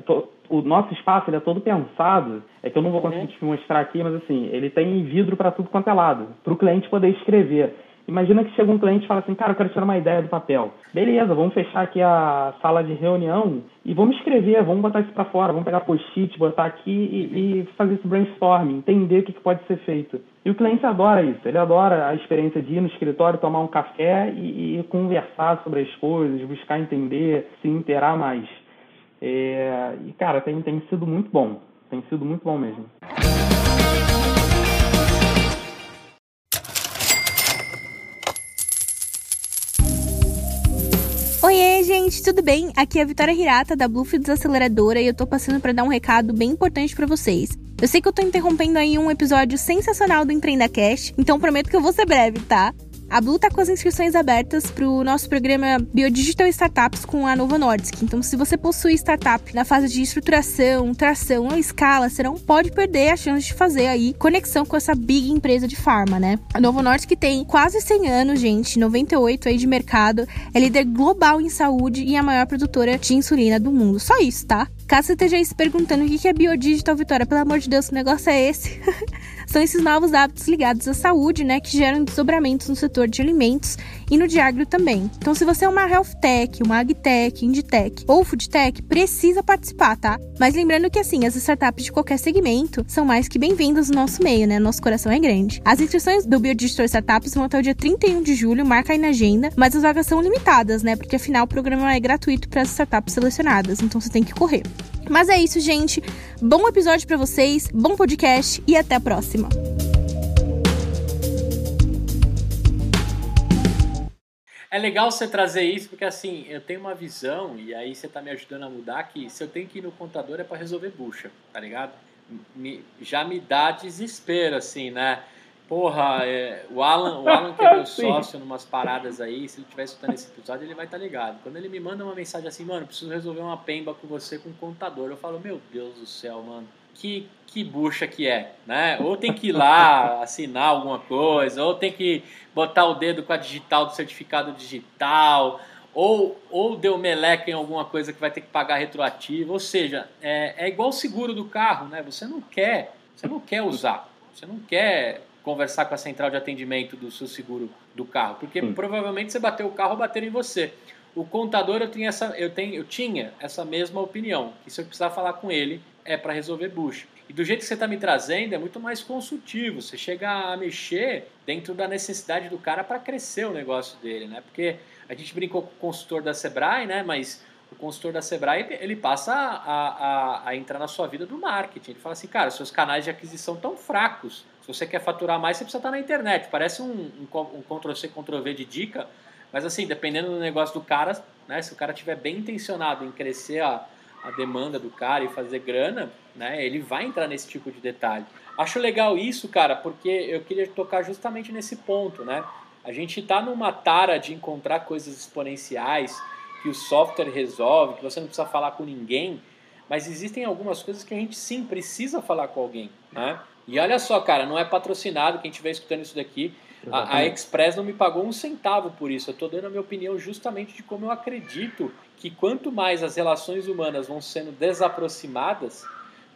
O nosso espaço ele é todo pensado, é que eu não vou conseguir te mostrar aqui, mas assim, ele tem vidro para tudo quanto é lado, para o cliente poder escrever. Imagina que chega um cliente e fala assim, cara, eu quero tirar uma ideia do papel. Beleza, vamos fechar aqui a sala de reunião e vamos escrever, vamos botar isso para fora, vamos pegar post-it, botar aqui e, e, fazer esse brainstorming, entender o que, que pode ser feito. E o cliente adora isso, ele adora a experiência de ir no escritório, tomar um café e, e conversar sobre as coisas, buscar entender, se interar mais. É, e, cara, tem, tem sido muito bom, tem sido muito bom mesmo. Oiê, gente, tudo bem? Aqui é a Vitória Hirata da Bluefields Aceleradora e eu tô passando para dar um recado bem importante para vocês. Eu sei que eu tô interrompendo aí um episódio sensacional do Empreenda Cash, então prometo que eu vou ser breve, tá? A Blue está com as inscrições abertas para o nosso programa Biodigital Startups com a Novo Nordisk. Então, se você possui startup na fase de estruturação, tração ou escala, você não pode perder a chance de fazer aí conexão com essa big empresa de farma, né? A Novo Nordisk tem quase 100 anos, gente, 98 aí de mercado, é líder global em saúde e a maior produtora de insulina do mundo. Só isso, tá? Caso você esteja aí se perguntando o que é Biodigital, Vitória, pelo amor de Deus, que negócio é esse? São esses novos hábitos ligados à saúde, né, que geram desdobramentos no setor de alimentos e no de também. Então, se você é uma health tech, uma agtech, inditech ou foodtech, precisa participar, tá? Mas lembrando que, assim, as startups de qualquer segmento são mais que bem-vindas no nosso meio, né? Nosso coração é grande. As inscrições do Biodigital Startups vão até o dia 31 de julho, marca aí na agenda, mas as vagas são limitadas, né? Porque afinal o programa é gratuito para as startups selecionadas, então você tem que correr. Mas é isso, gente. Bom episódio para vocês, bom podcast e até a próxima. É legal você trazer isso porque assim, eu tenho uma visão e aí você tá me ajudando a mudar que se eu tenho que ir no contador é para resolver bucha, tá ligado? Me, já me dá desespero assim, né? Porra, é, o, Alan, o Alan que é meu sócio numas paradas aí, se ele estiver escutando esse episódio, ele vai estar tá ligado. Quando ele me manda uma mensagem assim, mano, preciso resolver uma pemba com você com o contador, eu falo, meu Deus do céu, mano, que, que bucha que é, né? Ou tem que ir lá assinar alguma coisa, ou tem que botar o dedo com a digital do certificado digital, ou, ou deu meleca em alguma coisa que vai ter que pagar retroativo, ou seja, é, é igual o seguro do carro, né? Você não quer, você não quer usar, você não quer conversar com a central de atendimento do seu seguro do carro, porque Sim. provavelmente você bateu o carro bateram em você. O contador eu tinha essa, eu tenho, eu tinha essa mesma opinião, que se eu precisar falar com ele é para resolver bucha. E do jeito que você está me trazendo é muito mais consultivo. Você chega a mexer dentro da necessidade do cara para crescer o negócio dele, né? Porque a gente brincou com o consultor da Sebrae, né? Mas o consultor da Sebrae ele passa a, a, a entrar na sua vida do marketing. Ele fala assim, cara, seus canais de aquisição estão fracos se você quer faturar mais, você precisa estar na internet. Parece um, um, um Ctrl-C, Ctrl-V de dica, mas assim, dependendo do negócio do cara, né, se o cara estiver bem intencionado em crescer a, a demanda do cara e fazer grana, né, ele vai entrar nesse tipo de detalhe. Acho legal isso, cara, porque eu queria tocar justamente nesse ponto, né? A gente está numa tara de encontrar coisas exponenciais que o software resolve, que você não precisa falar com ninguém, mas existem algumas coisas que a gente sim precisa falar com alguém, né? E olha só, cara, não é patrocinado, quem estiver escutando isso daqui, a, a, Express não me pagou um centavo por isso. Eu estou dando a minha opinião justamente de como eu acredito que quanto mais as relações humanas vão sendo desaproximadas,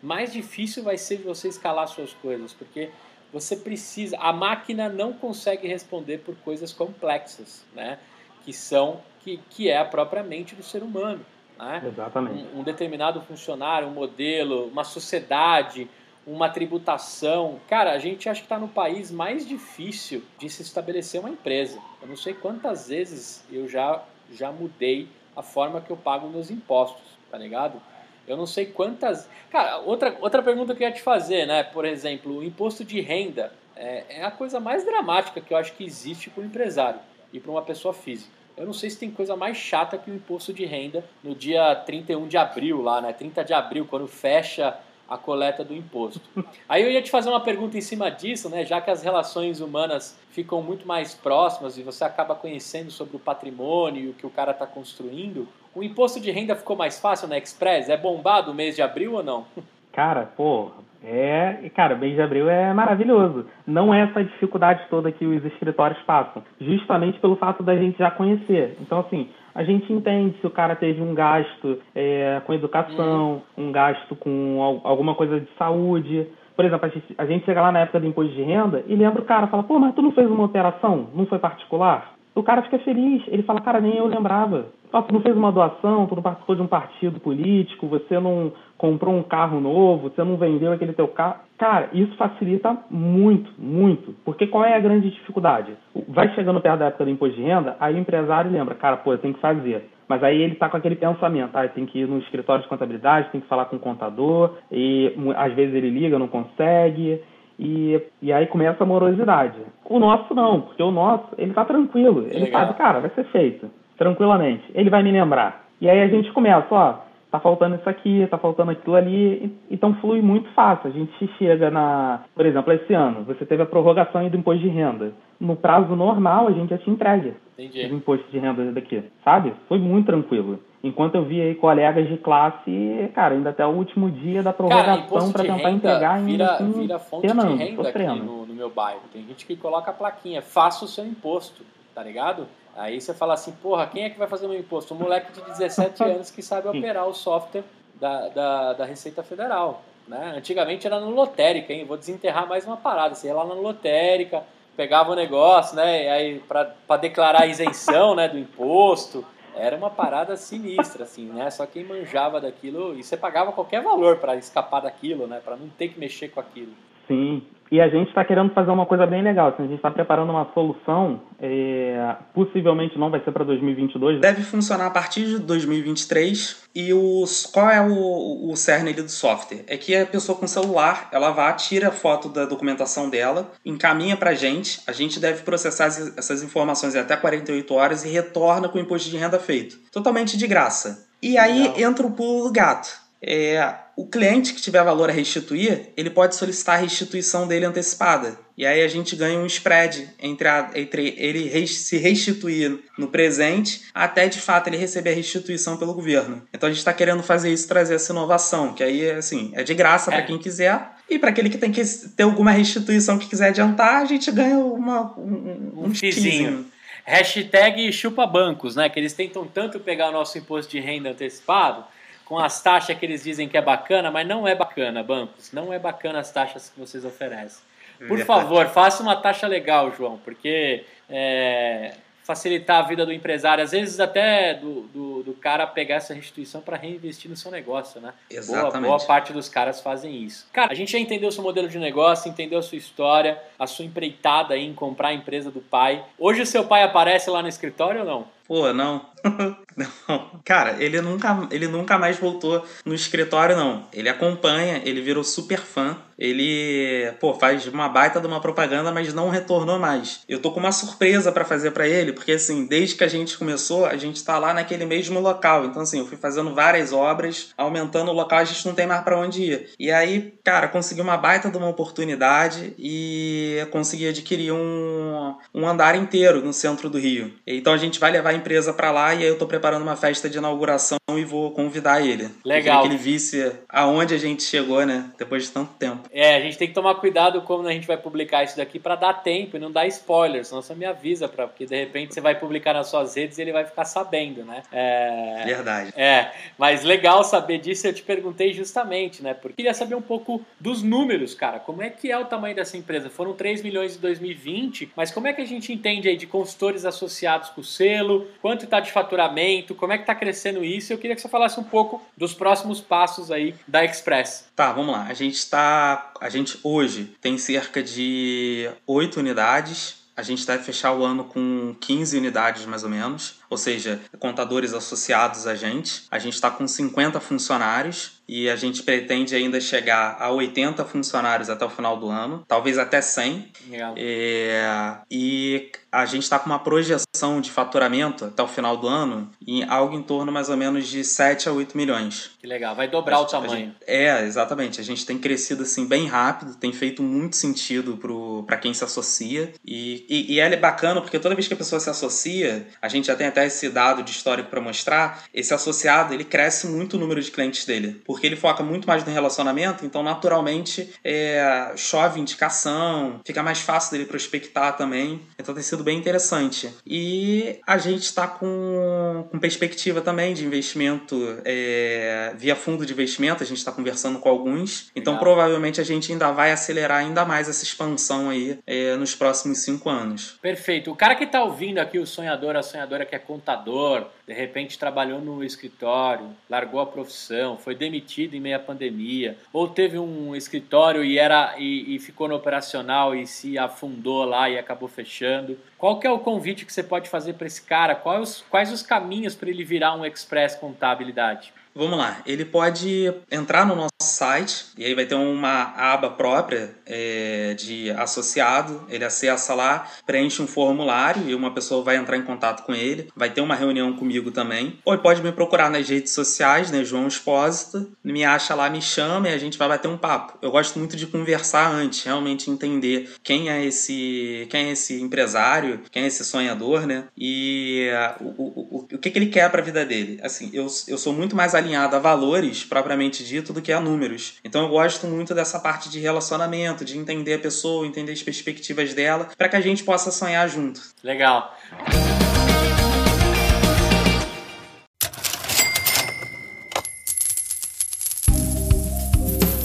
mais difícil vai ser de você escalar suas coisas, porque você precisa. A máquina não consegue responder por coisas complexas, né? Que são que, que é a própria mente do ser humano. Né? Exatamente. Um, um determinado funcionário, um modelo, uma sociedade uma tributação. Cara, a gente acha que está no país mais difícil de se estabelecer uma empresa. Eu não sei quantas vezes eu já, já mudei a forma que eu pago meus impostos, tá ligado? Eu não sei quantas. Cara, outra, outra pergunta que eu ia te fazer, né? Por exemplo, o imposto de renda é, é a coisa mais dramática que eu acho que existe para o empresário e para uma pessoa física. Eu não sei se tem coisa mais chata que o imposto de renda no dia 31 de abril, lá, né? 30 de abril, quando fecha a coleta do imposto. Aí eu ia te fazer uma pergunta em cima disso, né? Já que as relações humanas ficam muito mais próximas e você acaba conhecendo sobre o patrimônio e o que o cara está construindo, o imposto de renda ficou mais fácil na Express? É bombado o mês de abril ou não? Cara, pô, é, cara, mês de abril é maravilhoso. Não é essa dificuldade toda que os escritórios passam, justamente pelo fato da gente já conhecer. Então, assim, a gente entende se o cara teve um gasto é, com educação, um gasto com alguma coisa de saúde. Por exemplo, a gente, a gente chega lá na época do imposto de renda e lembra o cara, fala, pô, mas tu não fez uma operação? Não foi particular? O cara fica feliz, ele fala, cara, nem eu lembrava. Ah, tu não fez uma doação, tu não participou de um partido político, você não comprou um carro novo, você não vendeu aquele teu carro. Cara, isso facilita muito, muito. Porque qual é a grande dificuldade? Vai chegando perto da época do imposto de renda, aí o empresário lembra, cara, pô, eu tenho que fazer. Mas aí ele está com aquele pensamento, ah, tem que ir no escritório de contabilidade, tem que falar com o contador, e às vezes ele liga, não consegue, e, e aí começa a morosidade. O nosso não, porque o nosso, ele tá tranquilo. Ele Legal. sabe, cara, vai ser feito. Tranquilamente. Ele vai me lembrar. E aí a gente começa, ó, tá faltando isso aqui, tá faltando aquilo ali, então flui muito fácil. A gente chega na, por exemplo, esse ano, você teve a prorrogação do imposto de renda. No prazo normal, a gente já te entrega Entendi. o imposto de renda daqui, sabe? Foi muito tranquilo. Enquanto eu vi aí colegas de classe, cara, ainda até o último dia da prorrogação para tentar entregar ainda vira, assim, vira fonte penando, de renda aqui no, no, meu bairro. Tem gente que coloca a plaquinha, faça o seu imposto, tá ligado? Aí você fala assim, porra, quem é que vai fazer meu imposto? Um moleque de 17 anos que sabe operar o software da, da, da Receita Federal. Né? Antigamente era no lotérica, hein? Vou desenterrar mais uma parada. Você ia lá na lotérica, pegava o negócio, né? E aí para declarar a isenção né, do imposto. Era uma parada sinistra, assim, né? Só quem manjava daquilo e você pagava qualquer valor para escapar daquilo, né? Para não ter que mexer com aquilo. Sim, e a gente está querendo fazer uma coisa bem legal. Assim, a gente está preparando uma solução, é, possivelmente não vai ser para 2022. Deve funcionar a partir de 2023. E os, qual é o, o cerne do software? É que a pessoa com celular, ela vai, tira a foto da documentação dela, encaminha para a gente, a gente deve processar essas informações em até 48 horas e retorna com o imposto de renda feito. Totalmente de graça. E aí Legal. entra o pulo do gato é, o cliente que tiver valor a restituir, ele pode solicitar a restituição dele antecipada. E aí a gente ganha um spread entre, a, entre ele se restituir no presente até de fato ele receber a restituição pelo governo. Então a gente está querendo fazer isso, trazer essa inovação, que aí assim, é de graça é. para quem quiser. E para aquele que tem que ter alguma restituição que quiser adiantar, a gente ganha uma, um, um, um fizinho. Hashtag chupa bancos, né? Que eles tentam tanto pegar o nosso imposto de renda antecipado com as taxas que eles dizem que é bacana, mas não é bacana, bancos. Não é bacana as taxas que vocês oferecem. Por favor, faça uma taxa legal, João, porque é, facilitar a vida do empresário, às vezes até do, do, do cara pegar essa restituição para reinvestir no seu negócio, né? Exatamente. Boa, boa parte dos caras fazem isso. Cara, a gente já entendeu o seu modelo de negócio, entendeu a sua história, a sua empreitada em comprar a empresa do pai. Hoje o seu pai aparece lá no escritório ou não? Pô, não. não. Cara, ele nunca, ele nunca mais voltou no escritório, não. Ele acompanha, ele virou super fã. Ele, pô, faz uma baita de uma propaganda, mas não retornou mais. Eu tô com uma surpresa para fazer para ele, porque assim, desde que a gente começou, a gente tá lá naquele mesmo local. Então, assim, eu fui fazendo várias obras, aumentando o local, a gente não tem mais para onde ir. E aí, cara, consegui uma baita de uma oportunidade e consegui adquirir um, um andar inteiro no centro do Rio. Então a gente vai levar a empresa para lá e aí eu tô preparando uma festa de inauguração e vou convidar ele. Legal. Que ele visse aonde a gente chegou, né? Depois de tanto tempo. É, a gente tem que tomar cuidado como a gente vai publicar isso daqui para dar tempo e não dar spoilers, senão você me avisa, pra, porque de repente você vai publicar nas suas redes e ele vai ficar sabendo, né? É... Verdade. É, mas legal saber disso, eu te perguntei justamente, né? Porque queria saber um pouco dos números, cara. Como é que é o tamanho dessa empresa? Foram 3 milhões em 2020, mas como é que a gente entende aí de consultores associados com o selo? Quanto está de faturamento? Como é que está crescendo isso? Eu queria que você falasse um pouco dos próximos passos aí da Express. Tá, vamos lá. A gente está, a gente hoje tem cerca de oito unidades. A gente deve fechar o ano com 15 unidades mais ou menos. Ou seja, contadores associados a gente. A gente está com 50 funcionários e a gente pretende ainda chegar a 80 funcionários até o final do ano, talvez até 100. Legal. É, e a gente está com uma projeção de faturamento até o final do ano em algo em torno mais ou menos de 7 a 8 milhões. Que legal, vai dobrar A o tamanho. gente- é, exatamente. A gente tem crescido assim bem rápido, tem feito muito sentido para quem se associa. E, e, e é bacana porque toda vez que a pessoa se associa, a gente já tem até esse dado de histórico para mostrar, esse associado ele cresce muito o número de clientes dele. Porque ele foca muito mais no relacionamento, então naturalmente é, chove indicação, fica mais fácil dele prospectar também. Então tem sido bem interessante. E a gente está com, com perspectiva também de investimento é, via fundo de investimento, a gente está conversando com alguns. Então Legal. provavelmente a gente ainda vai acelerar ainda mais essa expansão aí é, nos próximos cinco anos. Perfeito. O cara que está ouvindo aqui, o sonhador, a sonhadora que é contador, de repente trabalhou no escritório, largou a profissão, foi demitido em meio à pandemia, ou teve um escritório e era e, e ficou no operacional e se afundou lá e acabou fechando. Qual que é o convite que você pode fazer para esse cara? Quais quais os caminhos para ele virar um express contabilidade? Vamos lá, ele pode entrar no nosso site e aí vai ter uma aba própria é, de associado. Ele acessa lá, preenche um formulário e uma pessoa vai entrar em contato com ele. Vai ter uma reunião comigo também. Ou ele pode me procurar nas redes sociais, né, João Expósito. Me acha lá, me chama e a gente vai bater um papo. Eu gosto muito de conversar antes, realmente entender quem é esse, quem é esse empresário, quem é esse sonhador, né? E uh, o, o, o, o que, que ele quer para a vida dele. Assim, eu, eu sou muito mais alinhado a valores, propriamente dito, do que a números. Então eu gosto muito dessa parte de relacionamento, de entender a pessoa, entender as perspectivas dela, para que a gente possa sonhar junto. Legal.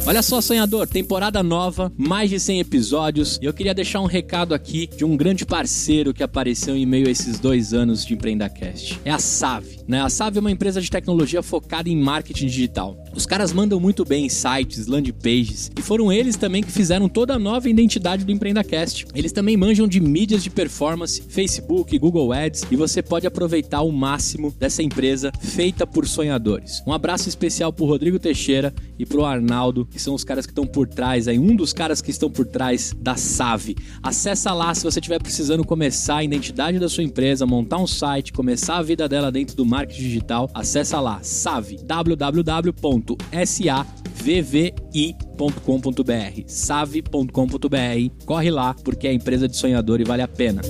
Olha só, sonhador, temporada nova, mais de 100 episódios. E eu queria deixar um recado aqui de um grande parceiro que apareceu em meio a esses dois anos de EmpreendaCast. É a Save. Né? A Save é uma empresa de tecnologia focada em marketing digital. Os caras mandam muito bem em sites, landing pages, e foram eles também que fizeram toda a nova identidade do EmpreendaCast. Eles também manjam de mídias de performance, Facebook, Google Ads, e você pode aproveitar o máximo dessa empresa feita por sonhadores. Um abraço especial pro Rodrigo Teixeira e pro Arnaldo, que são os caras que estão por trás aí, um dos caras que estão por trás da Save. Acessa lá se você estiver precisando começar a identidade da sua empresa, montar um site, começar a vida dela dentro do marketing digital. Acessa lá, Save, www.savvi.com.br, save.com.br, corre lá porque é empresa de sonhador e vale a pena.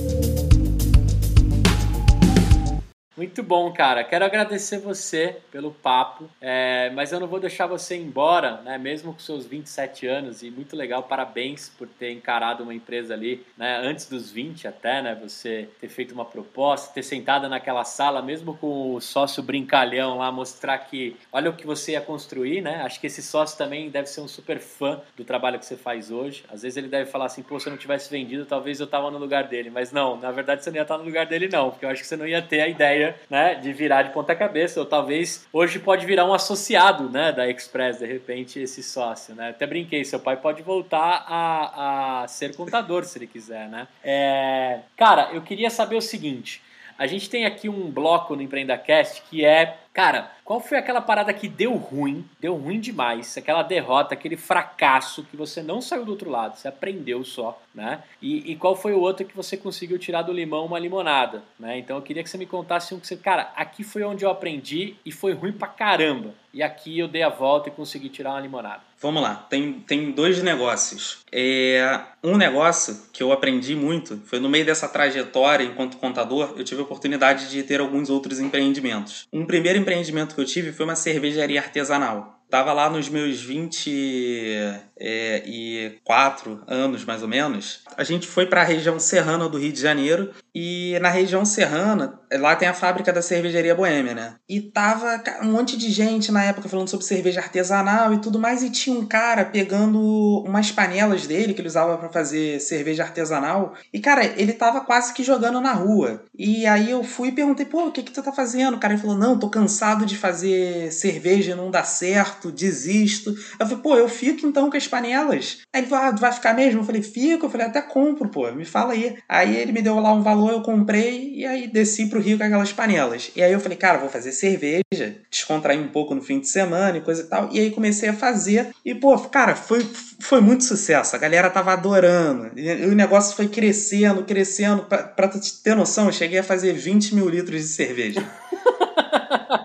Muito bom, cara. Quero agradecer você pelo papo, é, mas eu não vou deixar você embora, né? Mesmo com seus 27 anos e muito legal. Parabéns por ter encarado uma empresa ali, né? Antes dos 20 até, né? Você ter feito uma proposta, ter sentado naquela sala, mesmo com o sócio brincalhão lá, mostrar que olha o que você ia construir, né? Acho que esse sócio também deve ser um super fã do trabalho que você faz hoje. Às vezes ele deve falar assim, pô, se eu não tivesse vendido, talvez eu tava no lugar dele. Mas não, na verdade você não ia estar no lugar dele não, porque eu acho que você não ia ter a ideia né, de virar de ponta cabeça, ou talvez hoje pode virar um associado, né, da Express, de repente, esse sócio, né, até brinquei, seu pai pode voltar a, a ser contador, se ele quiser, né. É, cara, eu queria saber o seguinte, a gente tem aqui um bloco no EmpreendaCast que é, cara, qual foi aquela parada que deu ruim, deu ruim demais, aquela derrota, aquele fracasso que você não saiu do outro lado, você aprendeu só, né? E, e qual foi o outro que você conseguiu tirar do limão uma limonada, né? Então eu queria que você me contasse um que você, cara, aqui foi onde eu aprendi e foi ruim pra caramba. E aqui eu dei a volta e consegui tirar uma limonada. Vamos lá, tem, tem dois negócios. É, um negócio que eu aprendi muito foi no meio dessa trajetória enquanto contador, eu tive a oportunidade de ter alguns outros empreendimentos. Um primeiro empreendimento que eu tive foi uma cervejaria artesanal. Tava lá nos meus 24 anos, mais ou menos. A gente foi para a região serrana do Rio de Janeiro e na região serrana, lá tem a fábrica da cervejaria Boêmia, né? E tava um monte de gente na época falando sobre cerveja artesanal e tudo mais e tinha um cara pegando umas panelas dele que ele usava para fazer cerveja artesanal e cara, ele tava quase que jogando na rua. E aí eu fui e perguntei: "Pô, o que que tu tá fazendo?" O cara falou: "Não, tô cansado de fazer cerveja, não dá certo." desisto. Eu falei, pô, eu fico então com as panelas. Aí ele falou, ah, vai ficar mesmo? Eu falei, fico. Eu falei, até compro, pô, me fala aí. Aí ele me deu lá um valor, eu comprei e aí desci pro Rio com aquelas panelas. E aí eu falei, cara, vou fazer cerveja, descontrair um pouco no fim de semana e coisa e tal. E aí comecei a fazer. E, pô, cara, foi, foi muito sucesso. A galera tava adorando. E o negócio foi crescendo, crescendo. Pra, pra ter noção, eu cheguei a fazer 20 mil litros de cerveja.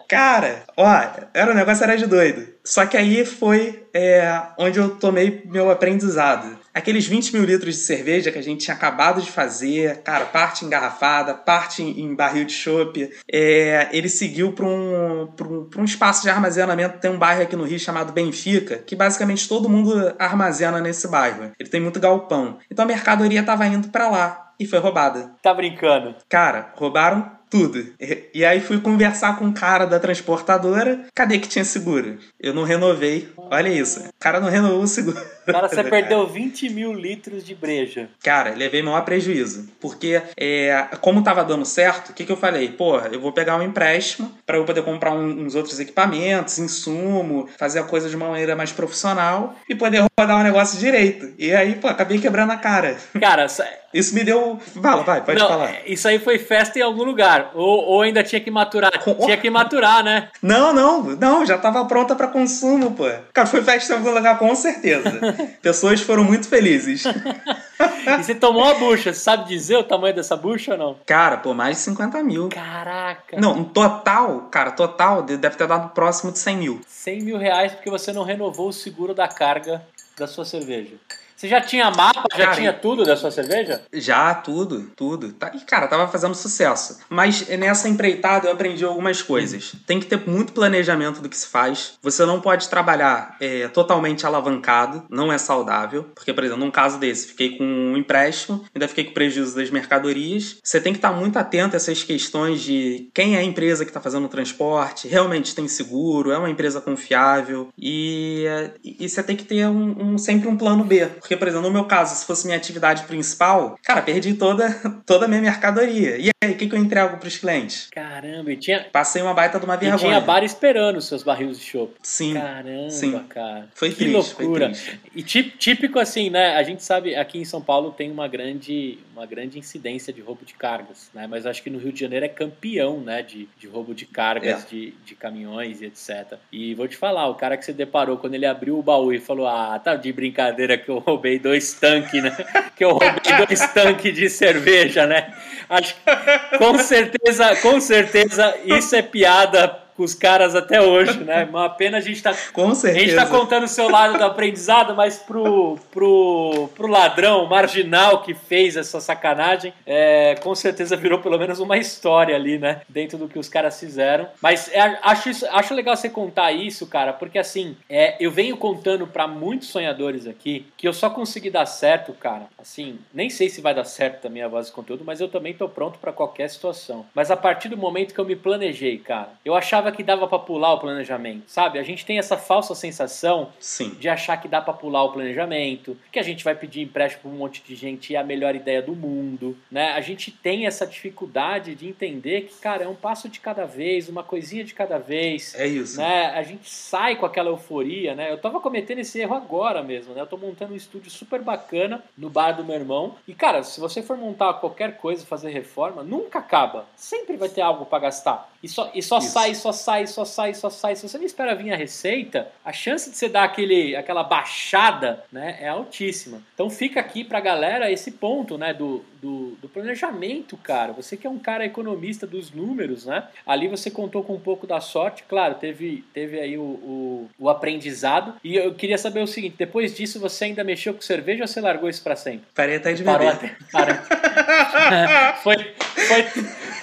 Cara, ó, era um negócio era de doido. Só que aí foi é, onde eu tomei meu aprendizado. Aqueles 20 mil litros de cerveja que a gente tinha acabado de fazer, cara, parte engarrafada, parte em barril de chopp, é, ele seguiu para um, um, um espaço de armazenamento. Tem um bairro aqui no Rio chamado Benfica, que basicamente todo mundo armazena nesse bairro. Ele tem muito galpão. Então a mercadoria estava indo para lá e foi roubada. Tá brincando? Cara, roubaram tudo. E, e, aí fui conversar com o cara da transportadora. Cadê que tinha seguro? Eu não renovei. Olha isso. O cara não renovou o seguro. Cara, você perdeu 20 mil litros de breja. Cara, levei maior prejuízo. Porque, é, como tava dando certo, o que, que eu falei? Pô, eu vou pegar um empréstimo para eu poder comprar um, uns outros equipamentos, insumo, fazer a coisa de uma maneira mais profissional e poder rodar um negócio direito. E aí, pô, acabei quebrando a cara. Cara, isso me deu. Fala, vai, pode não, falar. Isso aí foi festa em algum lugar. Ou, ou ainda tinha que maturar. Tinha que maturar, né? Não, não, não, já tava pronta para consumo, pô. Cara, foi festa em algum lugar com certeza. Pessoas foram muito felizes. e você tomou uma bucha, você sabe dizer o tamanho dessa bucha ou não? Cara, pô, mais de 50 mil. Caraca. Não, total, cara, total deve ter dado próximo de 100 mil. 100 mil reais porque você não renovou o seguro da carga da sua cerveja. Você já tinha mapa, já cara, tinha tudo da sua cerveja? Já, tudo, tudo. Tá, e, cara, tava fazendo sucesso. Mas nessa empreitada eu aprendi algumas coisas. Tem que ter muito planejamento do que se faz. Você não pode trabalhar é, totalmente alavancado, não é saudável. Porque, por exemplo, num caso desse, fiquei com um empréstimo, ainda fiquei com prejuízo das mercadorias. Você tem que estar muito atento a essas questões de quem é a empresa que está fazendo o transporte, realmente tem seguro, é uma empresa confiável. E, e, você tem que ter um, um sempre um plano B. Porque porque, por exemplo, no meu caso, se fosse minha atividade principal, cara, perdi toda, toda a minha mercadoria. E aí, o que, que eu entrego pros clientes? Caramba, e tinha. Passei uma baita de uma vergonha. E tinha bar esperando os seus barris de chopp. Sim. Caramba, sim. cara. Foi que triste, loucura. Foi triste. E típico assim, né? A gente sabe, aqui em São Paulo tem uma grande, uma grande incidência de roubo de cargas, né? Mas acho que no Rio de Janeiro é campeão, né? De, de roubo de cargas, é. de, de caminhões e etc. E vou te falar, o cara que você deparou quando ele abriu o baú e falou: Ah, tá de brincadeira que eu roubei roubei dois tanques, né? Que eu roubei dois tanques de cerveja, né? Acho que com certeza, com certeza isso é piada com os caras até hoje, né? Uma pena a gente tá. Com certeza. A gente tá contando o seu lado do aprendizado, mas pro, pro, pro ladrão marginal que fez essa sacanagem, é, com certeza virou pelo menos uma história ali, né? Dentro do que os caras fizeram. Mas é, acho, isso, acho legal você contar isso, cara, porque assim, é, eu venho contando para muitos sonhadores aqui que eu só consegui dar certo, cara. Assim, nem sei se vai dar certo também a voz de conteúdo, mas eu também tô pronto para qualquer situação. Mas a partir do momento que eu me planejei, cara, eu achava achava que dava para pular o planejamento, sabe? A gente tem essa falsa sensação Sim. de achar que dá para pular o planejamento, que a gente vai pedir empréstimo para um monte de gente e é a melhor ideia do mundo, né? A gente tem essa dificuldade de entender que, cara, é um passo de cada vez, uma coisinha de cada vez. É isso. Né? A gente sai com aquela euforia, né? Eu tava cometendo esse erro agora mesmo, né? Eu tô montando um estúdio super bacana no bar do meu irmão. E, cara, se você for montar qualquer coisa, fazer reforma, nunca acaba. Sempre vai ter algo para gastar. E só, e só sai, só sai, só sai, só sai. Se você não espera vir a receita, a chance de você dar aquele, aquela baixada né, é altíssima. Então fica aqui pra galera esse ponto né, do, do, do, planejamento, cara. Você que é um cara economista dos números, né? Ali você contou com um pouco da sorte, claro, teve, teve aí o, o, o aprendizado. E eu queria saber o seguinte: depois disso você ainda mexeu com cerveja ou você largou isso pra sempre? Parei até de beber. Parou até. Parou. foi, foi,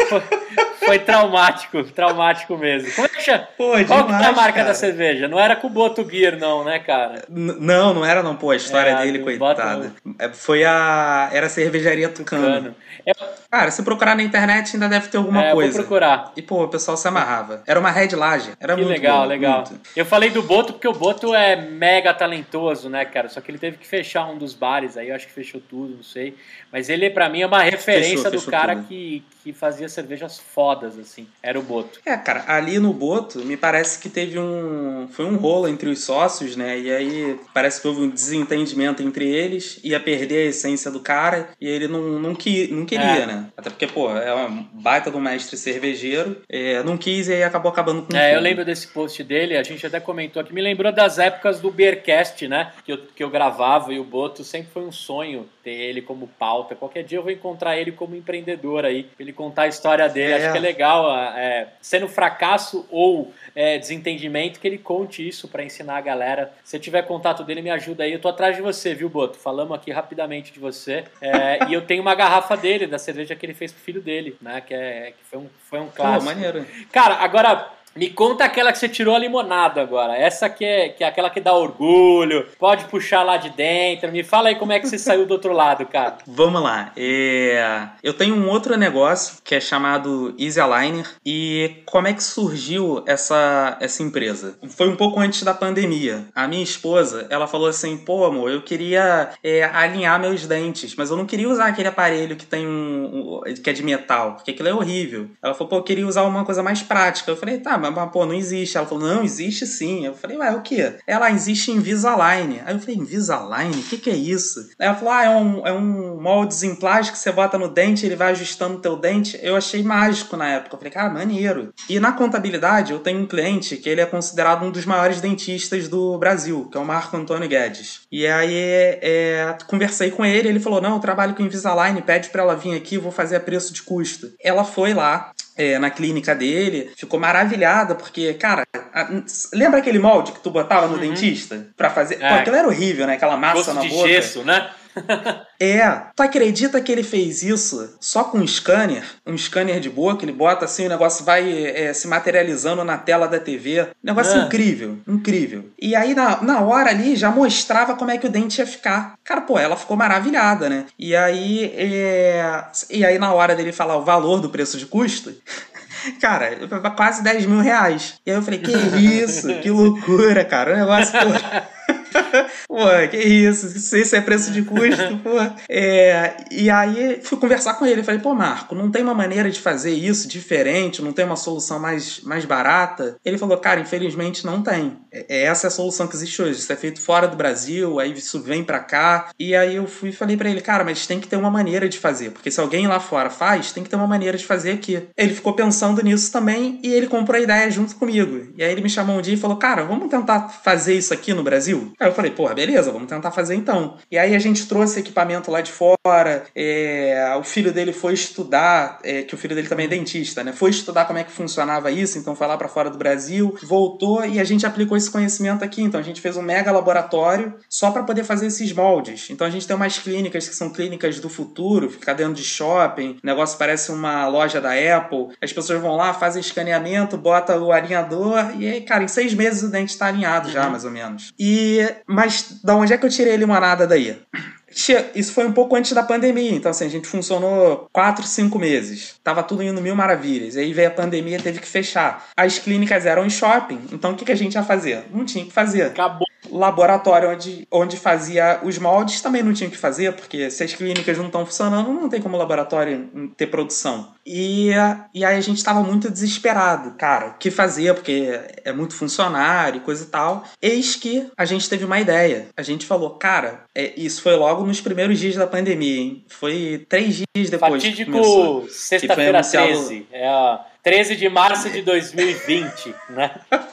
foi, foi traumático, traumático mesmo. Como é que chama? Pô, Qual demais, que é a marca cara. da cerveja? Não era com o Boto Gear, não, né, cara? N não, não era não, pô, a história é, dele, coitado. Bota... Foi a... era a cervejaria Tucano. Tucano. É... Cara, se procurar na internet ainda deve ter alguma é, coisa. Vou procurar. E, pô, o pessoal se amarrava. Era uma Red Laje. Era que muito legal, bom, legal. Muito. Eu falei do Boto porque o Boto é mega talentoso, né, cara? Só que ele teve que fechar um dos bares aí, eu acho que fechou tudo, não sei. Mas ele, para mim, é uma referência fechou, do fechou cara que, que fazia cervejas fodas fodas, assim, era o Boto. É, cara, ali no Boto, me parece que teve um. Foi um rolo entre os sócios, né? E aí parece que houve um desentendimento entre eles, ia perder a essência do cara, e ele não, não, que, não queria, é. né? Até porque, pô, é uma baita do mestre cervejeiro, é, não quis e aí acabou acabando com É, eu lembro desse post dele, a gente até comentou aqui, me lembrou das épocas do Beercast, né? Que eu, que eu gravava e o Boto sempre foi um sonho ter ele como pauta. Qualquer dia eu vou encontrar ele como empreendedor aí, ele contar a história dele. É. Acho que é legal, é, sendo fracasso ou é, desentendimento, que ele conte isso para ensinar a galera. Se tiver contato dele, me ajuda aí. Eu tô atrás de você, viu, Boto? Falamos aqui rapidamente de você. É, e eu tenho uma garrafa dele, da cerveja que ele fez pro filho dele, né? Que, é, que foi, um, foi um clássico. Pô, maneiro. Cara, agora me conta aquela que você tirou a limonada agora. Essa que é, que é aquela que dá orgulho. Pode puxar lá de dentro. Me fala aí como é que você saiu do outro lado, cara. Vamos lá. É... Eu tenho um outro negócio que é chamado Easy Aligner. E como é que surgiu essa, essa empresa? Foi um pouco antes da pandemia. A minha esposa, ela falou assim: pô, amor, eu queria é, alinhar meus dentes, mas eu não queria usar aquele aparelho que tem um, um. que é de metal, porque aquilo é horrível. Ela falou: pô, eu queria usar uma coisa mais prática. Eu falei: tá, mas, mas, pô, não existe. Ela falou, não, existe sim. Eu falei, ué, o quê? Ela, existe Invisalign. Aí eu falei, Invisalign? O que, que é isso? Aí ela falou, ah, é um, é um moldezinho plástico que você bota no dente, ele vai ajustando o teu dente. Eu achei mágico na época. Eu falei, cara, maneiro. E na contabilidade, eu tenho um cliente que ele é considerado um dos maiores dentistas do Brasil, que é o Marco Antônio Guedes. E aí, é, conversei com ele, ele falou, não, eu trabalho com Invisalign, pede pra ela vir aqui, vou fazer a preço de custo. Ela foi lá, é, na clínica dele, ficou maravilhada, porque, cara, a, lembra aquele molde que tu botava no uhum. dentista para fazer? É. Pô, aquilo era horrível, né? Aquela massa Gosto na de boca. gesso, né? é, tu acredita que ele fez isso só com um scanner? Um scanner de boca, ele bota assim, o negócio vai é, se materializando na tela da TV. Negócio é. incrível, incrível. E aí, na, na hora ali, já mostrava como é que o dente ia ficar. Cara, pô, ela ficou maravilhada, né? E aí, é... e aí na hora dele falar o valor do preço de custo, Cara, quase 10 mil reais. E aí eu falei, que isso? Que loucura, cara. O negócio. pô, que isso, isso é preço de custo, pô. É, e aí fui conversar com ele, falei, pô, Marco, não tem uma maneira de fazer isso diferente, não tem uma solução mais, mais barata? Ele falou, cara, infelizmente não tem. É, é essa é a solução que existe hoje. Isso é feito fora do Brasil, aí isso vem para cá. E aí eu fui e falei para ele, cara, mas tem que ter uma maneira de fazer, porque se alguém lá fora faz, tem que ter uma maneira de fazer aqui. Ele ficou pensando nisso também e ele comprou a ideia junto comigo. E aí ele me chamou um dia e falou, cara, vamos tentar fazer isso aqui no Brasil? Aí eu falei, porra, beleza, vamos tentar fazer então. E aí a gente trouxe equipamento lá de fora, é, o filho dele foi estudar, é, que o filho dele também é dentista, né? Foi estudar como é que funcionava isso, então foi lá para fora do Brasil, voltou e a gente aplicou esse conhecimento aqui. Então a gente fez um mega laboratório só para poder fazer esses moldes. Então a gente tem umas clínicas que são clínicas do futuro, fica dentro de shopping, o negócio parece uma loja da Apple. As pessoas vão lá, fazem escaneamento, bota o alinhador e aí, cara, em seis meses o dente está alinhado já, uhum. mais ou menos. E mas da onde é que eu tirei a limonada daí? Isso foi um pouco antes da pandemia, então assim, a gente funcionou quatro, cinco meses. Tava tudo indo mil maravilhas. Aí veio a pandemia, teve que fechar. As clínicas eram em shopping, então o que, que a gente ia fazer? Não tinha que fazer. Acabou laboratório onde, onde fazia os moldes também não tinha o que fazer, porque se as clínicas não estão funcionando, não tem como laboratório ter produção. E, e aí a gente estava muito desesperado, cara, o que fazer, porque é muito funcionário e coisa e tal. Eis que a gente teve uma ideia. A gente falou, cara, é, isso foi logo nos primeiros dias da pandemia, hein? Foi três dias depois. Fatídico sexta-feira 13. É a 13 de março de 2020, né?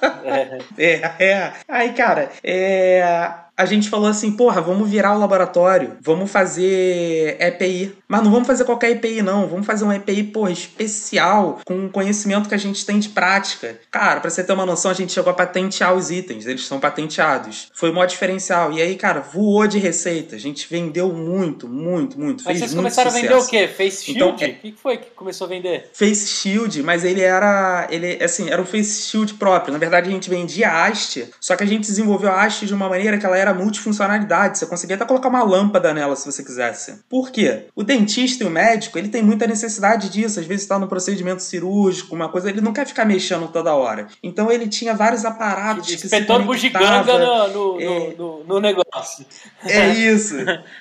É, é. Aí, cara, é a gente falou assim, porra, vamos virar o laboratório, vamos fazer EPI. Mas não vamos fazer qualquer EPI, não. Vamos fazer um EPI, porra, especial, com o conhecimento que a gente tem de prática. Cara, pra você ter uma noção, a gente chegou a patentear os itens, eles são patenteados. Foi o maior diferencial. E aí, cara, voou de receita. A gente vendeu muito, muito, muito. Mas vocês começaram sucesso. a vender o quê? Face então, Shield? Então, é... O que foi que começou a vender? Face Shield, mas ele era, ele, assim, era um Face Shield próprio. Na verdade, a gente vendia haste, só que a gente desenvolveu a haste de uma maneira que ela era era multifuncionalidade. Você conseguia até colocar uma lâmpada nela se você quisesse. Por quê? O dentista e o médico, ele tem muita necessidade disso. Às vezes está no procedimento cirúrgico, uma coisa, ele não quer ficar mexendo toda hora. Então ele tinha vários aparatos que Inspetor bugiganga no, no, é... no, no, negócio. É isso.